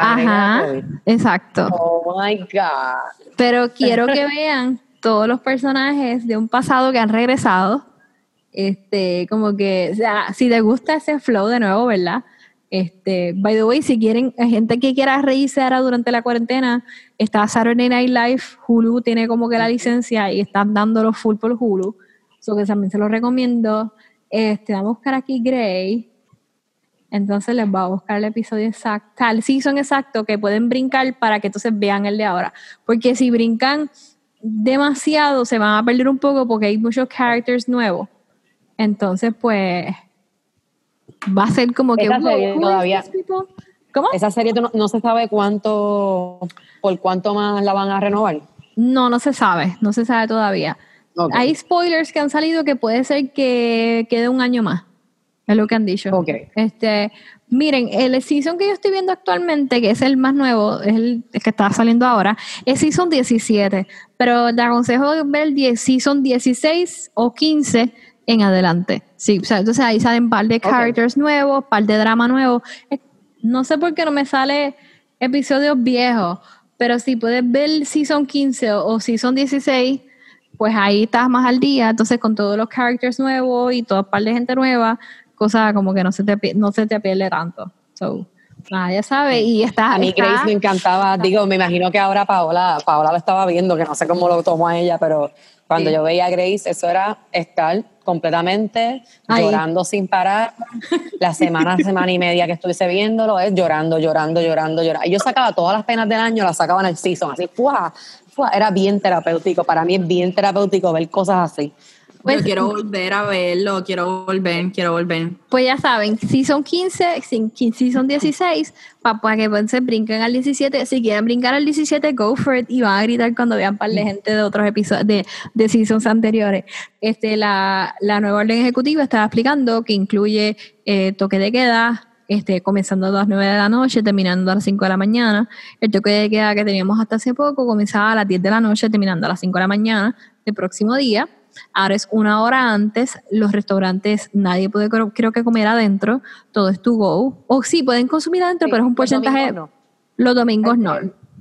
[SPEAKER 4] Ajá, exacto.
[SPEAKER 3] Oh my God.
[SPEAKER 4] Pero quiero que vean todos los personajes de un pasado que han regresado. Este, como que, o sea, si les gusta ese flow de nuevo, ¿verdad? Este, by the way, si quieren, gente que quiera reírse ahora durante la cuarentena, está Saturday Night Live, Hulu tiene como que la licencia y están dándolo full por Hulu. So que también se los recomiendo. Este, vamos a buscar aquí Grey. Entonces les voy a buscar el episodio exacto, el season exacto que pueden brincar para que entonces vean el de ahora. Porque si brincan demasiado se van a perder un poco porque hay muchos characters nuevos. Entonces, pues, va a ser como que...
[SPEAKER 3] Esa
[SPEAKER 4] "Whoa,
[SPEAKER 3] serie todavía-
[SPEAKER 4] this people?" ¿Cómo?
[SPEAKER 3] Esa serie no, no se sabe cuánto, por cuánto más la van a renovar.
[SPEAKER 4] No, no se sabe, no se sabe todavía. Hay spoilers que han salido que puede ser que quede un año más. Es lo que han dicho.
[SPEAKER 3] Ok.
[SPEAKER 4] Este, miren, el season que yo estoy viendo actualmente, que es el más nuevo, es el, que está saliendo ahora, es season 17. Pero te aconsejo ver el 10, season 16 o 15 en adelante. Sí, o sea, entonces ahí salen un par de characters nuevos, par de drama nuevo. No sé por qué no me sale episodios viejos, pero si puedes ver season 15 o, o season 16, pues ahí estás más al día, entonces con todos los characters nuevos y toda par de gente nueva, cosa como que no se te, no se te pierde tanto. So, nada, ya sabes, y está,
[SPEAKER 3] A mí
[SPEAKER 4] está-
[SPEAKER 3] Grace me encantaba, digo, me imagino que ahora Paola, Paola lo estaba viendo, que no sé cómo lo tomó a ella, pero cuando
[SPEAKER 4] Sí.
[SPEAKER 3] yo veía a Grace, eso era estar completamente
[SPEAKER 4] Ahí.
[SPEAKER 3] llorando sin parar. La semana, semana y media que estuviese viéndolo es llorando, llorando, llorando, llorando. Y yo sacaba todas las penas del año, las sacaba en el season, así, ¡fua! ¡fua! Era bien terapéutico. Para mí es bien terapéutico ver cosas así.
[SPEAKER 4] Pues-
[SPEAKER 2] Yo quiero volver a verlo, quiero volver, quiero volver.
[SPEAKER 4] Pues ya saben, si son 15, si son 16, para que pues, se brinquen al 17. Si quieren brincar al 17, go for it. Y van a gritar cuando vean par de gente de otros episodios, de, de seasons anteriores. Este, la, la nueva orden ejecutiva estaba explicando que incluye eh, toque de queda, este, comenzando a las 9 de la noche, terminando a las 5 de la mañana. El toque de queda que teníamos hasta hace poco comenzaba a las 10 de la noche, terminando a las 5 de la mañana del próximo día. Ahora es una hora antes, los restaurantes nadie puede creo, que comer adentro, todo es to go. O sí, pueden consumir adentro,
[SPEAKER 3] Sí,
[SPEAKER 4] pero es un
[SPEAKER 3] los
[SPEAKER 4] porcentaje.
[SPEAKER 3] domingos
[SPEAKER 4] Los domingos no.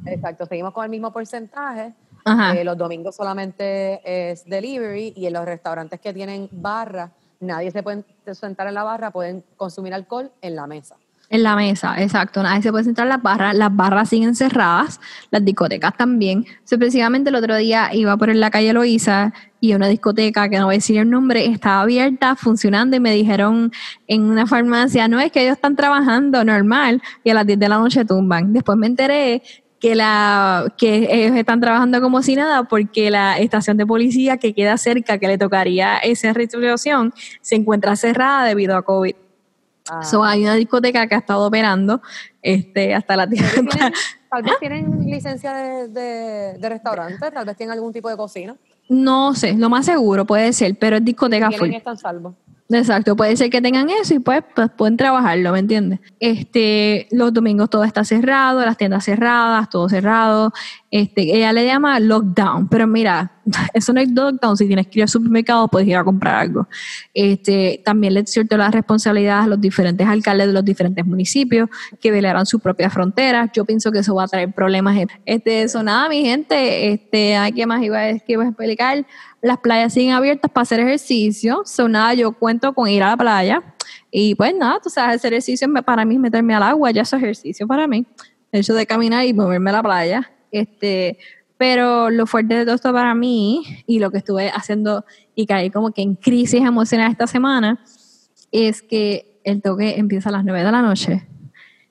[SPEAKER 3] Exacto, seguimos con el mismo porcentaje.
[SPEAKER 4] Ajá.
[SPEAKER 3] Eh, los domingos solamente es delivery y en los restaurantes que tienen barra, nadie se puede sentar en la barra, pueden consumir alcohol en la mesa.
[SPEAKER 4] En la mesa, exacto. Nadie se puede sentar en las barras. Las barras siguen cerradas, las discotecas también. So, el otro día iba por la calle Loíza y una discoteca, que no voy a decir el nombre, estaba abierta, funcionando y me dijeron en una farmacia, no, es que ellos están trabajando normal y a las 10 de la noche tumban. Después me enteré que la que ellos están trabajando como si nada porque la estación de policía que queda cerca que le tocaría esa restitución se encuentra cerrada debido a COVID.
[SPEAKER 3] Ah.
[SPEAKER 4] So, hay una discoteca que ha estado operando este, hasta la tienda.
[SPEAKER 3] tal vez tienen licencia de, de- de restaurante, tal vez tienen algún tipo de cocina.
[SPEAKER 4] No sé, lo más seguro puede ser, pero es discoteca full.
[SPEAKER 3] Tienen están salvo.
[SPEAKER 4] Exacto, puede ser que tengan eso y pues, pues pueden trabajarlo, ¿me entiendes? Este, los domingos todo está cerrado, las tiendas cerradas, todo cerrado. Este, ella le llama lockdown, pero mira, eso no es lockdown, si tienes que ir al supermercado puedes ir a comprar algo. Este, también le cierto la responsabilidad a los diferentes alcaldes de los diferentes municipios que velarán sus propias fronteras. Yo pienso que eso va a traer problemas. Este, eso nada, mi gente, este, ¿a ¿qué más iba a, que iba a explicar? Las playas siguen abiertas para hacer ejercicio. So, nada, yo cuento con ir a la playa. Y pues nada, tú sabes, hacer ejercicio para mí es meterme al agua, ya es ejercicio para mí. El hecho de caminar y moverme a la playa. Este, pero lo fuerte de todo esto para mí y lo que estuve haciendo y caí como que en crisis emocional esta semana es que el toque empieza a las 9 de la noche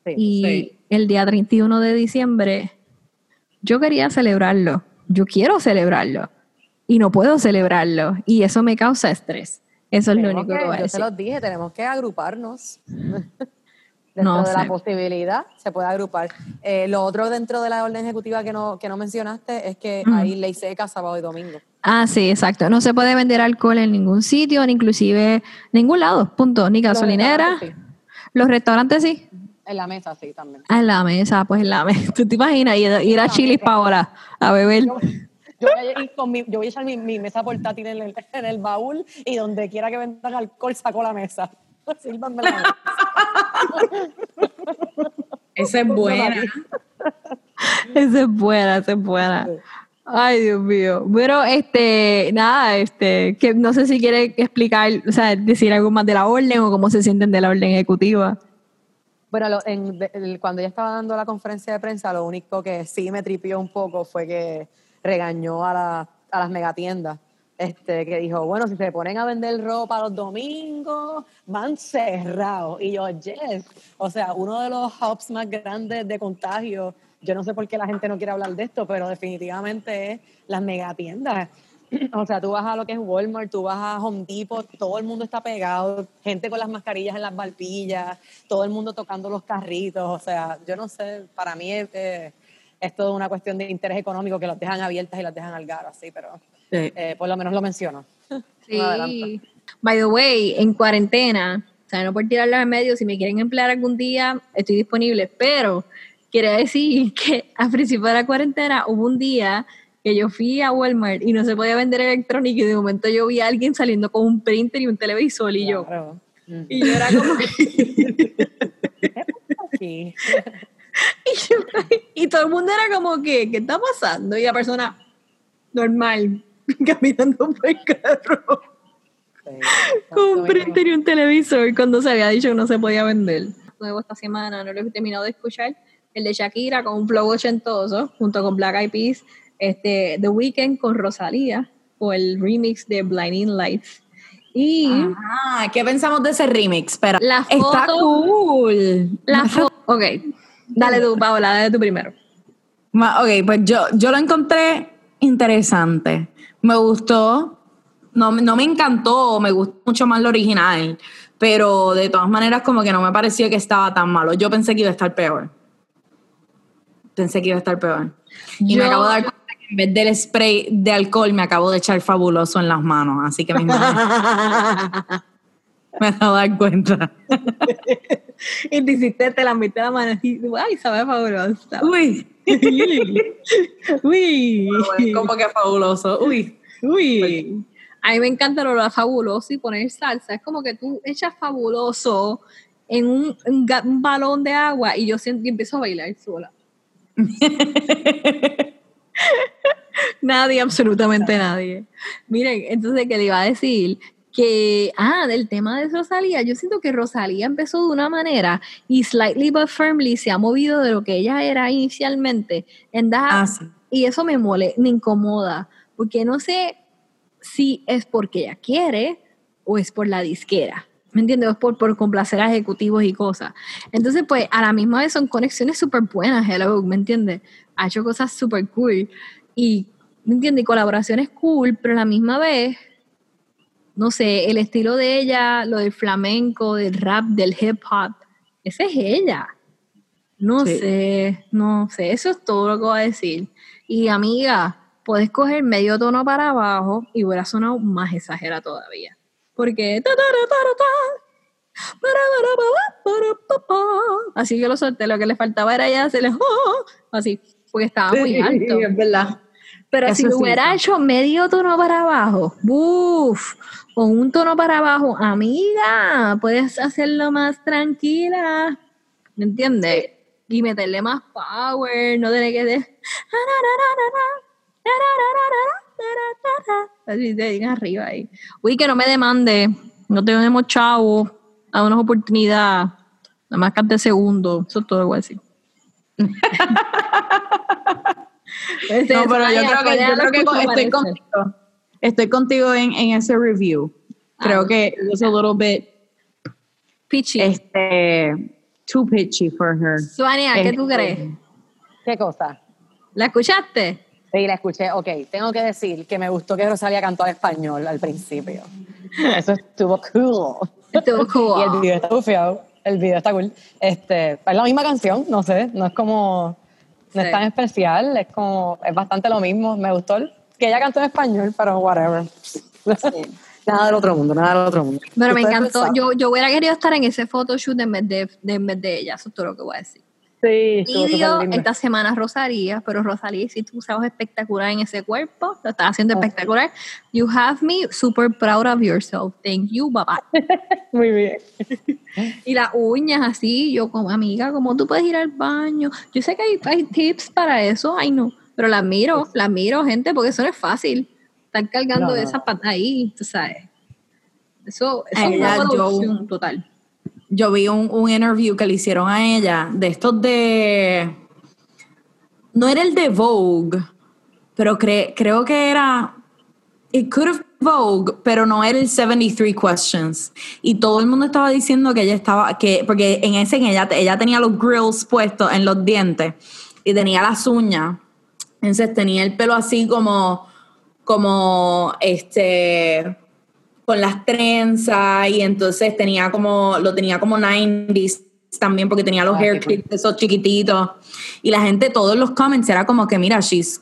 [SPEAKER 3] Sí.
[SPEAKER 4] y
[SPEAKER 2] sí.
[SPEAKER 4] el día 31 de diciembre yo quería celebrarlo, yo quiero celebrarlo y no puedo celebrarlo y eso me causa estrés. Eso es lo
[SPEAKER 3] Tenemos
[SPEAKER 4] único que,
[SPEAKER 3] que-
[SPEAKER 4] voy a
[SPEAKER 3] yo
[SPEAKER 4] decir.
[SPEAKER 3] se los dije, tenemos que agruparnos. dentro
[SPEAKER 4] No
[SPEAKER 3] de la posibilidad se puede agrupar. Eh, lo otro dentro de la orden ejecutiva que no, que no mencionaste es que
[SPEAKER 4] Ujú.
[SPEAKER 3] hay ley seca sábado y domingo.
[SPEAKER 4] Ah, sí, exacto. No se puede vender alcohol en ningún sitio, ni inclusive ningún lado, punto. Ni gasolinera.
[SPEAKER 3] Los restaurantes,
[SPEAKER 4] Los restaurantes sí.
[SPEAKER 3] En la mesa sí también.
[SPEAKER 4] Ah, en la mesa, pues en la mesa. ¿Tú te imaginas ir, a Chili's para ahora a beber?
[SPEAKER 3] Yo, yo voy a ir con mi, yo voy a echar mi, mi mesa portátil en el, en el baúl y donde quiera que vendan alcohol saco la mesa. Sírvanme la.
[SPEAKER 2] Esa es buena.
[SPEAKER 4] Esa es buena, esa es buena. Ay, Dios mío. Pero, este, nada, este, que no sé si quiere explicar, o sea, decir algo más de la orden o cómo se sienten de la orden ejecutiva.
[SPEAKER 3] Bueno, lo- en- de- el- cuando ella estaba dando la conferencia de prensa, lo único que sí me tripió un poco fue que regañó a, la- a las megatiendas. Este, que dijo, bueno, si se ponen a vender ropa los domingos, van cerrados. Y yo, yes. O sea, uno de los hubs más grandes de contagio. Yo no sé por qué la gente no quiere hablar de esto, pero definitivamente es las megatiendas. O sea, tú vas a lo que es Walmart, tú vas a Home Depot, todo el mundo está pegado, gente con las mascarillas en las barbillas, todo el mundo tocando los carritos. O sea, yo no sé, para mí es, eh, toda una cuestión de interés económico que los dejan abiertas y las dejan al garo, así, pero
[SPEAKER 2] Sí.
[SPEAKER 3] eh, por lo menos lo menciono.
[SPEAKER 4] Sí. By the way, en cuarentena, o sea, no por tirarla en medio, si me quieren emplear algún día, estoy disponible, pero quiero decir que a principio de la cuarentena hubo un día que yo fui a Walmart y no se podía vender electrónica y de momento yo vi a alguien saliendo con un printer y un televisor y yo.
[SPEAKER 3] Mm.
[SPEAKER 4] y yo era como que, y, yo- y todo el mundo era como que, ¿qué está pasando? Y la persona normal, caminando por el carro.
[SPEAKER 3] Sí.
[SPEAKER 4] printer y un televisor cuando se había dicho que no se podía vender. Nuevo esta semana, no lo he terminado de escuchar, el de Shakira con un flow ochentoso, junto con Black Eyed Peas, este, The Weeknd con Rosalía, o el remix de Blinding Lights. Y
[SPEAKER 2] Ah, ¿qué pensamos de ese remix? Espera.
[SPEAKER 4] La
[SPEAKER 2] Está
[SPEAKER 4] foto-
[SPEAKER 2] cool.
[SPEAKER 4] la foto... Ok, dale tú, Paola, dale tú primero.
[SPEAKER 2] Ma- Ok, pues yo, yo lo encontré interesante. Me gustó. No, no me encantó, me gustó mucho más lo original. Pero de todas maneras, como que no me pareció que estaba tan malo. Yo pensé que iba a estar peor. Pensé que iba a estar peor. Y
[SPEAKER 4] Yo-
[SPEAKER 2] me acabo de dar cuenta que en vez del spray de alcohol, me acabo de echar fabuloso en las manos. Así que manos me acabo de dar cuenta.
[SPEAKER 4] y te hiciste, te la metiste la mano así, ay, sabe fabulosa.
[SPEAKER 2] Uy,
[SPEAKER 4] Uy.
[SPEAKER 2] como que fabuloso. Uy.
[SPEAKER 4] Uy. A mí me encanta lo de fabuloso y poner salsa. Es como que tú echas fabuloso en un, un ga- un balón de agua y yo siento, y empiezo a bailar sola. nadie, absolutamente nadie. Miren, entonces, ¿qué le iba a decir? Que, ah, del tema de Rosalía, yo siento que Rosalía empezó de una manera y slightly but firmly se ha movido de lo que ella era inicialmente. En
[SPEAKER 2] Ah, sí.
[SPEAKER 4] y eso me mole, me incomoda, porque no sé si es porque ella quiere o es por la disquera. ¿Me entiendes? Por, por complacer a ejecutivos y cosas. Entonces, pues, a la misma vez son conexiones súper buenas, Hello, ¿me entiendes? Ha hecho cosas súper cool. Y, ¿me entiendes? Y colaboraciones cool, pero a la misma vez, no sé, el estilo de ella, lo del flamenco, del rap, del hip hop, esa es ella. No
[SPEAKER 2] Sí.
[SPEAKER 4] sé, no sé, eso es todo lo que voy a decir. Y amiga, puedes coger medio tono para abajo y hubiera sonado más exagera todavía. Porque... Así que lo solté, lo que le faltaba era ya hacerle así, porque estaba muy alto.
[SPEAKER 2] es verdad.
[SPEAKER 4] Pero
[SPEAKER 2] Eso
[SPEAKER 4] si lo
[SPEAKER 2] sí.
[SPEAKER 4] hubiera hecho medio tono para abajo, ¡buf! O un tono para abajo, amiga, puedes hacerlo más tranquila, ¿me entiendes? Y meterle más power, no tener que de... Así te digan arriba ahí. Uy, que no me demande, no tenemos chavo, a unas oportunidades, nada más cante segundo, eso es todo lo que voy a decir. Este,
[SPEAKER 2] No, pero yo creo que, yo creo estoy contigo. Estoy contigo en, en ese review. Creo
[SPEAKER 4] Ah,
[SPEAKER 2] que it was a little bit
[SPEAKER 4] Pichi.
[SPEAKER 2] este, too pitchy for her.
[SPEAKER 4] Suania, ¿qué tú
[SPEAKER 2] Este,
[SPEAKER 4] crees?
[SPEAKER 3] ¿Qué cosa?
[SPEAKER 4] ¿La escuchaste?
[SPEAKER 3] Sí, la escuché. Ok, tengo que decir que me gustó que Rosalía cantó al español al principio. Eso estuvo cool.
[SPEAKER 4] Estuvo cool.
[SPEAKER 3] Y el video está bufiado. El video está cool. Este, es la misma canción, no sé, no es como, no
[SPEAKER 4] Sí.
[SPEAKER 3] es tan especial, es como, es bastante lo mismo. Me gustó el- que ella cantó en español, pero whatever. nada del otro mundo, nada del otro mundo.
[SPEAKER 4] Pero me encantó. Yo, yo hubiera querido estar en ese photoshoot en vez de, de- en vez de ella. Eso es todo lo que voy a decir.
[SPEAKER 3] Sí, estuvo
[SPEAKER 4] Y dio
[SPEAKER 3] súper lindo.
[SPEAKER 4] esta semana Rosalía, pero Rosalía hiciste un trabajo espectacular en ese cuerpo. Lo estás haciendo espectacular. You have me super proud of yourself. Thank you, bye bye.
[SPEAKER 3] Muy bien.
[SPEAKER 4] Y las uñas así, yo como amiga, como tú puedes ir al baño. Yo sé que hay, hay tips para eso, ay no, pero las miro, las miro, gente, porque eso no es fácil. Estar cargando
[SPEAKER 3] No, no.
[SPEAKER 4] esas patas ahí, tú sabes. Eso, es una producción total.
[SPEAKER 2] Yo vi un, un interview que le hicieron a ella de estos de. No era el de Vogue, pero cre- creo que era. It could have been Vogue, pero no era el 73 Questions. Y todo el mundo estaba diciendo que ella estaba. que Porque en ese, en ella, ella tenía los grills puestos en los dientes y tenía las uñas. Entonces tenía el pelo así como como este con las trenzas y entonces tenía como lo tenía como 90s también porque tenía los
[SPEAKER 3] Ah,
[SPEAKER 2] hair clips esos chiquititos. Y la gente todos los comments era como que mira she's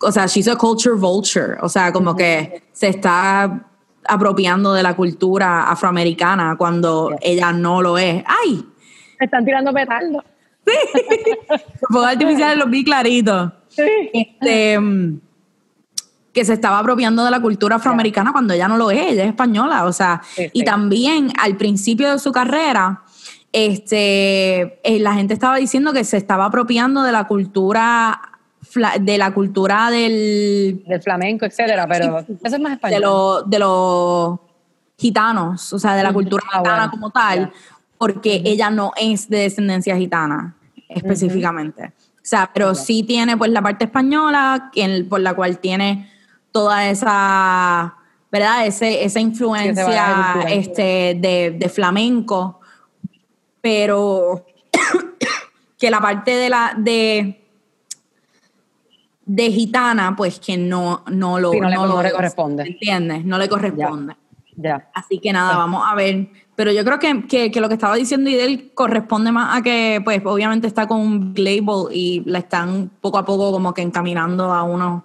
[SPEAKER 2] o sea she's a culture vulture. O sea como que se está apropiando de la cultura afroamericana cuando ella no lo es. Ay
[SPEAKER 3] Me están tirando petardos.
[SPEAKER 2] los fuegos artificiales los vi claritos
[SPEAKER 3] Sí.
[SPEAKER 2] este, que se estaba apropiando de la cultura afroamericana cuando ella no lo es, ella es española, o sea,
[SPEAKER 3] Sí,
[SPEAKER 2] y también al principio de su carrera, este, eh, la gente estaba diciendo que se estaba apropiando de la cultura, de la cultura del,
[SPEAKER 3] Del flamenco, etcétera, pero eso es más
[SPEAKER 2] de,
[SPEAKER 3] español.
[SPEAKER 2] los de los gitanos, o sea, de la cultura
[SPEAKER 3] Ah,
[SPEAKER 2] gitana
[SPEAKER 3] bueno,
[SPEAKER 2] como tal, porque ella no es de descendencia gitana específicamente. Sea, pero sí tiene pues la parte española, el- por la cual tiene toda esa, ¿verdad? Ese, esa influencia este, de, de flamenco, pero que la parte de la de de gitana, pues que no, no lo,
[SPEAKER 3] Sí, no le- no le
[SPEAKER 2] es,
[SPEAKER 3] corresponde.
[SPEAKER 2] ¿Entiendes? No le corresponde.
[SPEAKER 3] Ya.
[SPEAKER 2] Así que nada, vamos a ver. Pero yo creo que, que, que lo que estaba diciendo Idel corresponde más a que, pues, obviamente está con un label y la están poco a poco como que encaminando a unos,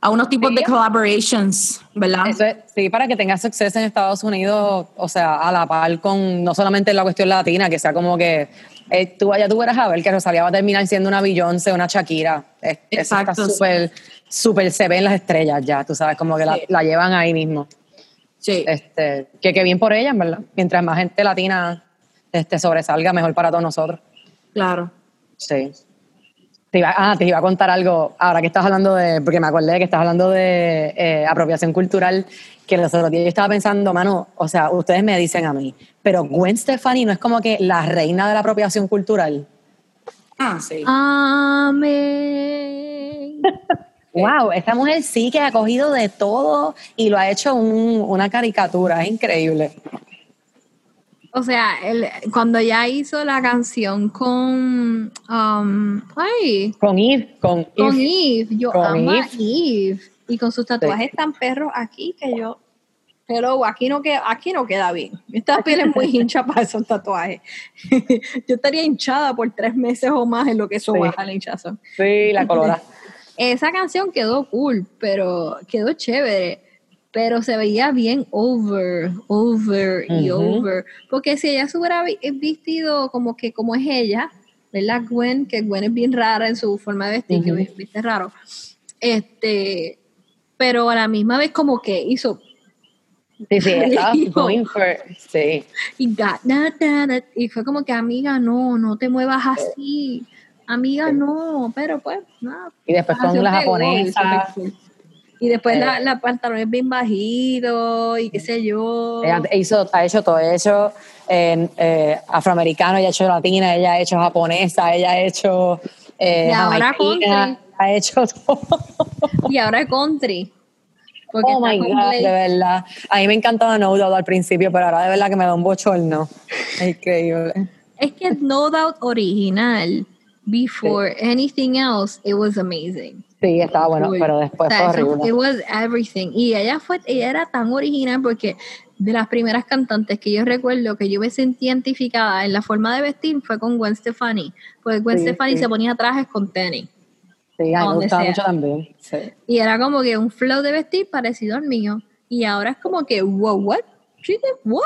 [SPEAKER 2] a unos tipos
[SPEAKER 3] Sí.
[SPEAKER 2] de collaborations, ¿verdad?
[SPEAKER 3] Eso es, sí, para que tenga suceso en Estados Unidos, o sea, a la par con no solamente la cuestión latina, que sea como que eh, tú allá tú verás a ver que Rosalía va a terminar siendo una Beyoncé, una Shakira. Es- Eso está
[SPEAKER 2] Exacto,
[SPEAKER 3] súper, súper, se ven las estrellas ya, tú sabes, como que la, la llevan ahí mismo.
[SPEAKER 2] Sí.
[SPEAKER 3] Este, que, que bien por ella, en verdad. Mientras más gente latina este, sobresalga, mejor para todos nosotros.
[SPEAKER 2] claro.
[SPEAKER 3] Sí. Te iba, ah, te iba a contar algo, ahora que estás hablando de, porque me acordé de que estás hablando de eh, apropiación cultural, que los otros días yo estaba pensando, mano, o sea, ustedes me dicen a mí, pero Gwen Stefani no es como que la reina de la apropiación cultural.
[SPEAKER 2] Ah, sí.
[SPEAKER 4] Amén.
[SPEAKER 3] Wow, esta mujer sí que ha cogido de todo y lo ha hecho un- una caricatura, es increíble.
[SPEAKER 4] O sea, el- cuando ella hizo la canción con. um, ay,
[SPEAKER 3] Con Eve, con Eve.
[SPEAKER 4] con Eve. Yo
[SPEAKER 3] Con
[SPEAKER 4] amo a
[SPEAKER 3] Eve.
[SPEAKER 4] Eve. Y con sus tatuajes tan perros aquí que yo. Pero aquí no queda, aquí no queda bien. Esta piel es muy hincha para esos tatuajes. yo estaría hinchada por tres meses o más en lo que eso
[SPEAKER 3] Sí.
[SPEAKER 4] baja la hinchazón.
[SPEAKER 3] Sí, la colora.
[SPEAKER 4] Esa canción quedó cool, pero quedó chévere. Pero se veía bien over, over y over. Porque si ella se hubiera vi- vistido como que como es ella, ¿verdad? Gwen, que Gwen es bien rara en su forma de vestir, que
[SPEAKER 3] Ujú.
[SPEAKER 4] vi- viste raro. Este, pero a la misma vez como que hizo
[SPEAKER 3] Sí, sí, estaba
[SPEAKER 4] Dijo.
[SPEAKER 3] going for, sí.
[SPEAKER 4] y got da, da, da, y fue como que amiga, no, no te muevas así. Amiga, no, pero pues, nada.
[SPEAKER 3] Y después
[SPEAKER 4] La
[SPEAKER 3] con
[SPEAKER 4] canción
[SPEAKER 3] la
[SPEAKER 4] pegó,
[SPEAKER 3] japonesa.
[SPEAKER 4] eso fue cool. Y después
[SPEAKER 3] Eh.
[SPEAKER 4] la, la pantalones bien bajitos y qué sé yo.
[SPEAKER 3] Ella hizo, ha hecho todo, hecho eh, eh, afroamericano, ella ha hecho latina, ella ha hecho japonesa, ella ha hecho eh,
[SPEAKER 4] Y ahora country.
[SPEAKER 3] ha hecho todo.
[SPEAKER 4] Y ahora country. Porque
[SPEAKER 3] Oh my God, de verdad. A mí me encantaba No Doubt al principio, pero ahora de verdad que me da un bochorno. Es increíble.
[SPEAKER 4] Es que No Doubt original, before anything else, it was amazing.
[SPEAKER 3] Sí, estaba bueno,
[SPEAKER 4] Uy.
[SPEAKER 3] pero después
[SPEAKER 4] O sea,
[SPEAKER 3] fue horrible.
[SPEAKER 4] It was everything. Y ella fue, ella era tan original porque de las primeras cantantes que yo recuerdo que yo me sentí identificada en la forma de vestir fue con Gwen Stefani. Porque Gwen
[SPEAKER 3] Sí,
[SPEAKER 4] Stefani
[SPEAKER 3] sí.
[SPEAKER 4] se ponía trajes con tenis.
[SPEAKER 3] Sí, a mí me gustaba
[SPEAKER 4] sea.
[SPEAKER 3] mucho también. Sí.
[SPEAKER 4] Y era como que un flow de vestir parecido al mío. Y ahora es como que, wow, what? She did what?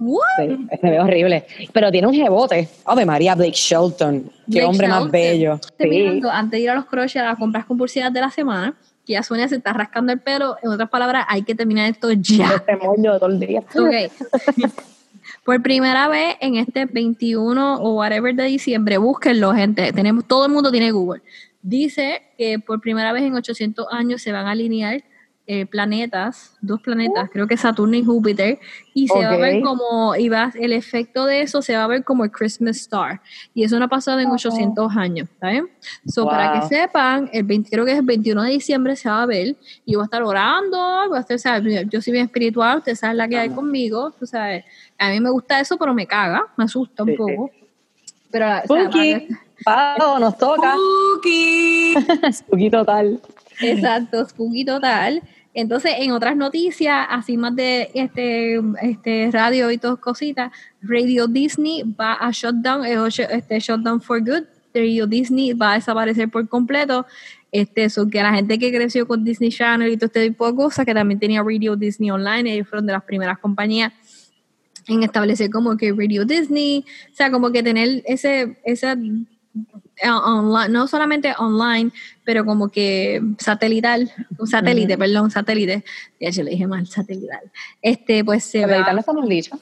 [SPEAKER 4] What?
[SPEAKER 3] Sí, se ve horrible. Pero tiene un jebote. Ave María Blake Shelton. Qué
[SPEAKER 4] Blake
[SPEAKER 3] hombre más
[SPEAKER 4] Shelton.
[SPEAKER 3] bello.
[SPEAKER 4] Estoy
[SPEAKER 3] Sí.
[SPEAKER 4] mirando, antes de ir a los crochets a las compras compulsivas de la semana, que ya Sonia se está rascando el pelo. En otras palabras, hay que terminar esto ya.
[SPEAKER 3] Este moño todo el día.
[SPEAKER 4] Ok. Por primera vez en este 21 o whatever de diciembre, búsquenlo, gente. Tenemos, todo el mundo tiene Google. Dice que por primera vez en 800 años se van a alinear eh, planetas, dos planetas, creo que Saturno y Júpiter, y se va a ver como, y va, el efecto de eso se va a ver como el Christmas Star. Y eso no ha pasado en 800 años, ¿está bien? So, para que sepan, el 20, creo que es el 21 de diciembre se va a ver, y voy a estar orando, voy a estar, o sea, yo soy bien espiritual, ustedes saben la que hay conmigo, tú sabes, a mí me gusta eso, pero me caga, me asusta un
[SPEAKER 3] Sí, sí.
[SPEAKER 4] poco. Pero,
[SPEAKER 3] Spooky. Pau, nos toca.
[SPEAKER 2] Cookie.
[SPEAKER 3] Spooky total.
[SPEAKER 4] Exacto, spooky total. Entonces, en otras noticias, así más de este, este radio y todas cositas, Radio Disney va a shutdown, eh, este shutdown for good. Radio Disney va a desaparecer por completo. Este, eso que la gente que creció con Disney Channel y todo este tipo de cosas, que también tenía Radio Disney Online, ellos fueron de las primeras compañías en establecer como que Radio Disney, o sea, como que tener ese, esa online, no solamente online, pero como que satelital, un satélite, perdón, satélite, ya yo le dije mal, satelital. Este, pues se
[SPEAKER 3] Satelital no está mal dicho.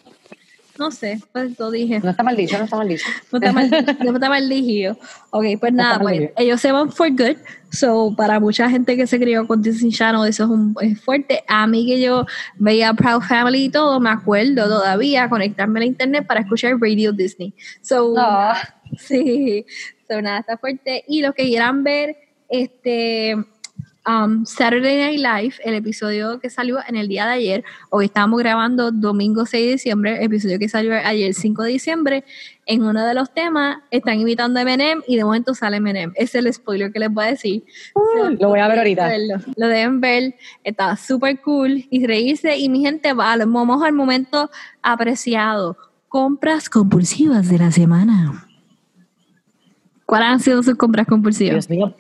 [SPEAKER 4] No sé, pues lo dije.
[SPEAKER 3] No está mal dicho, no está mal dicho.
[SPEAKER 4] No está mal, no está mal dicho. Ok, pues
[SPEAKER 3] No
[SPEAKER 4] nada, pues ellos se van for good. So, para mucha gente que se crió con Disney Channel, eso es, un, es fuerte. A mí que yo veía Proud Family y todo, me acuerdo todavía conectarme a la internet para escuchar Radio Disney. So,
[SPEAKER 3] Ah.
[SPEAKER 4] sí, so, nada, está fuerte. Y los que quieran ver, este, um, Saturday Night Live, el episodio que salió en el día de ayer, hoy estábamos grabando domingo 6 de diciembre, el episodio que salió ayer 5 de diciembre, en uno de los temas están invitando a Eminem y de momento sale Eminem. Es el spoiler que les voy a decir. So,
[SPEAKER 3] Lo voy a ver ahorita.
[SPEAKER 4] verlo. Lo deben ver, está súper cool y reírse. Y mi gente, va, vamos al momento apreciado. Compras compulsivas de la semana. ¿Cuáles han sido sus compras compulsivas?
[SPEAKER 3] Dios mío.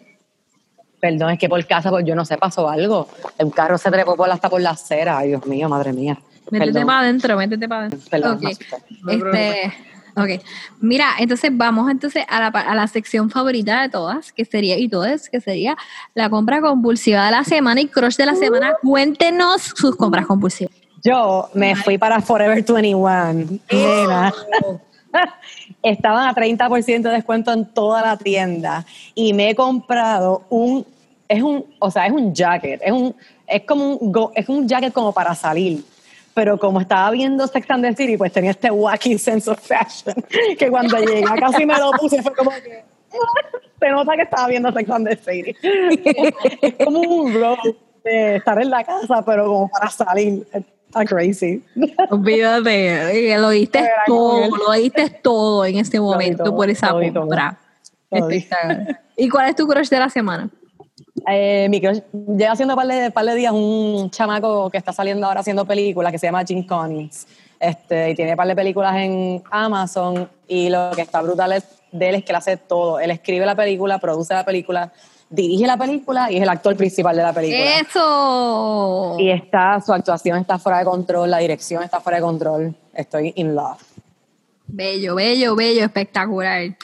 [SPEAKER 3] Perdón, es que por casa, pues yo no sé, pasó algo. El carro se trepó por hasta por la acera. Ay, Dios mío, madre mía.
[SPEAKER 4] Métete
[SPEAKER 3] Perdón.
[SPEAKER 4] para adentro, métete para adentro.
[SPEAKER 3] Perdón,
[SPEAKER 4] Ok.
[SPEAKER 3] me asusté.
[SPEAKER 4] Este, ok. Mira, entonces vamos entonces a la, a la sección favorita de todas, que sería, y todas, que sería la compra compulsiva de la semana y crush de la semana. Cuéntenos sus compras compulsivas.
[SPEAKER 3] Yo me fui para Forever 21. Nena. Estaban a 30% de descuento en toda la tienda y me he comprado un es un, o sea, es un jacket, es un es como un es un jacket como para salir. Pero como estaba viendo Sex and the City, pues tenía este wacky sense of fashion que cuando llegué casi me lo puse fue como que se nota que estaba viendo Sex and the City. es como un robe de estar en la casa, pero como para salir. Está crazy.
[SPEAKER 4] Olvídate, eh, lo diste todo, lo diste todo en este momento
[SPEAKER 3] todo,
[SPEAKER 4] por esa
[SPEAKER 3] todo.
[SPEAKER 4] compra. ¿Y cuál es tu crush de la semana?
[SPEAKER 3] Eh, mi crush lleva haciendo par de, par de días un chamaco que está saliendo ahora haciendo películas que se llama Jim Collins. Este, y tiene par de películas en Amazon y lo que está brutal es, de él es que él hace todo. Él escribe la película, produce la película, dirige la película y es el actor principal de la película.
[SPEAKER 4] Eso.
[SPEAKER 3] Y está, su actuación está fuera de control, la dirección está fuera de control. Estoy in love.
[SPEAKER 4] Bello, bello, bello, espectacular.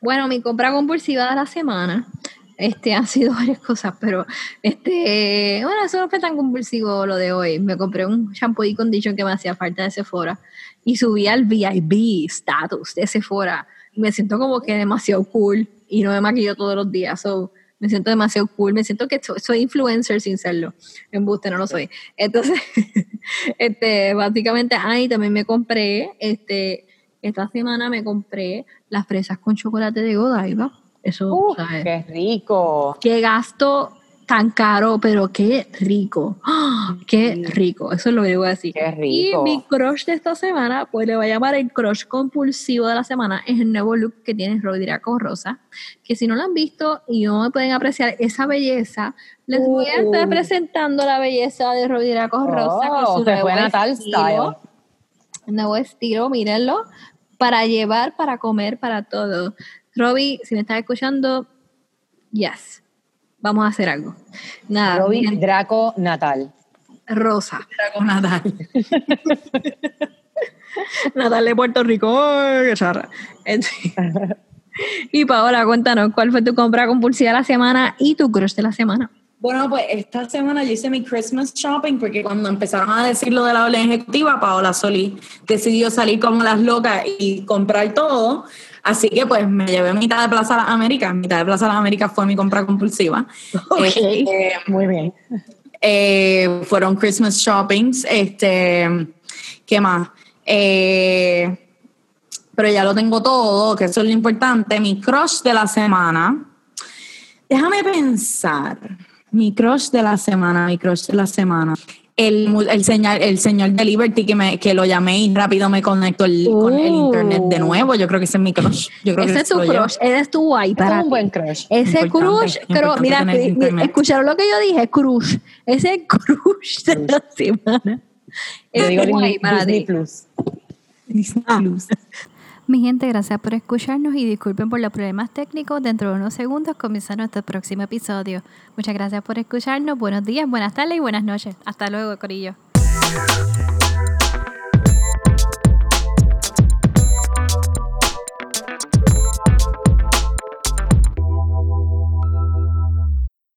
[SPEAKER 4] Bueno, mi compra compulsiva de la semana, este, han sido varias cosas, pero este, bueno, eso no fue tan compulsivo lo de hoy. Me compré un shampoo y condition que me hacía falta de Sephora y subí al VIP status de Sephora. Me siento como que demasiado cool y no me maquillo todos los días, so, me siento demasiado cool, me siento que so- soy influencer sin serlo. Embuste, no lo soy. Entonces, este, básicamente, ahí también me compré, este, esta semana me compré las fresas con chocolate de Godiva. Eso,
[SPEAKER 3] Uh,
[SPEAKER 4] ¿sabes?
[SPEAKER 3] ¡Qué rico!
[SPEAKER 4] qué gasto tan caro, pero qué rico. ¡Ah! Qué rico. Eso es lo que le voy a decir.
[SPEAKER 3] Qué rico.
[SPEAKER 4] Y mi crush de esta semana, pues le voy a llamar el crush compulsivo de la semana, es el nuevo look que tiene Rodrigo Rosa. Que si no lo han visto y no me pueden apreciar esa belleza, les voy a estar
[SPEAKER 3] Uh.
[SPEAKER 4] presentando la belleza de Rodrigo Rosa con
[SPEAKER 3] Oh,
[SPEAKER 4] su nuevo estilo nuevo estilo, mírenlo, para llevar, para comer, para todo. Robbie, si me estás escuchando, yes, vamos a hacer algo. Nada, miren,
[SPEAKER 3] Draco Natal.
[SPEAKER 4] Rosa,
[SPEAKER 2] Era con Natal.
[SPEAKER 4] Natal de Puerto Rico, ¡ay, qué charra! Este- y Paola, cuéntanos, ¿cuál fue tu compra compulsiva de la semana y tu crush de la semana?
[SPEAKER 2] Bueno, pues esta semana yo hice mi Christmas shopping porque cuando empezaron a decir lo de la orden ejecutiva, Paola Solís decidió salir como las locas y comprar todo. Así que pues me llevé mitad de Plaza Las Américas. Mitad de Plaza Las Américas fue mi compra compulsiva. Este,
[SPEAKER 3] Muy bien.
[SPEAKER 2] eh, fueron Christmas shoppings. Este, ¿qué más? Eh, pero ya lo tengo todo, que eso es lo importante. Mi crush de la semana. Déjame pensar. Mi crush de la semana, mi crush de la semana. El, el, señal, el señor de Liberty que, me, que lo llamé y rápido me conectó el- con el
[SPEAKER 4] Uh.
[SPEAKER 2] internet de nuevo. Yo creo que ese es mi crush. Yo creo
[SPEAKER 4] Ese
[SPEAKER 2] que
[SPEAKER 4] es tu crush, ese es tu guay
[SPEAKER 3] Es
[SPEAKER 4] para
[SPEAKER 3] un buen crush.
[SPEAKER 4] Ese
[SPEAKER 2] Importante,
[SPEAKER 4] crush, pero mira, escucharon lo que yo dije, crush. Ese crush de la semana. Es guay para
[SPEAKER 3] Disney
[SPEAKER 4] ti.
[SPEAKER 3] Plus.
[SPEAKER 2] Disney
[SPEAKER 4] Ah.
[SPEAKER 2] Plus.
[SPEAKER 1] Mi gente, gracias por escucharnos y disculpen por los problemas técnicos. Dentro de unos segundos comienza nuestro próximo episodio. Muchas gracias por escucharnos. Buenos días, buenas tardes y buenas noches. Hasta luego, Corillo.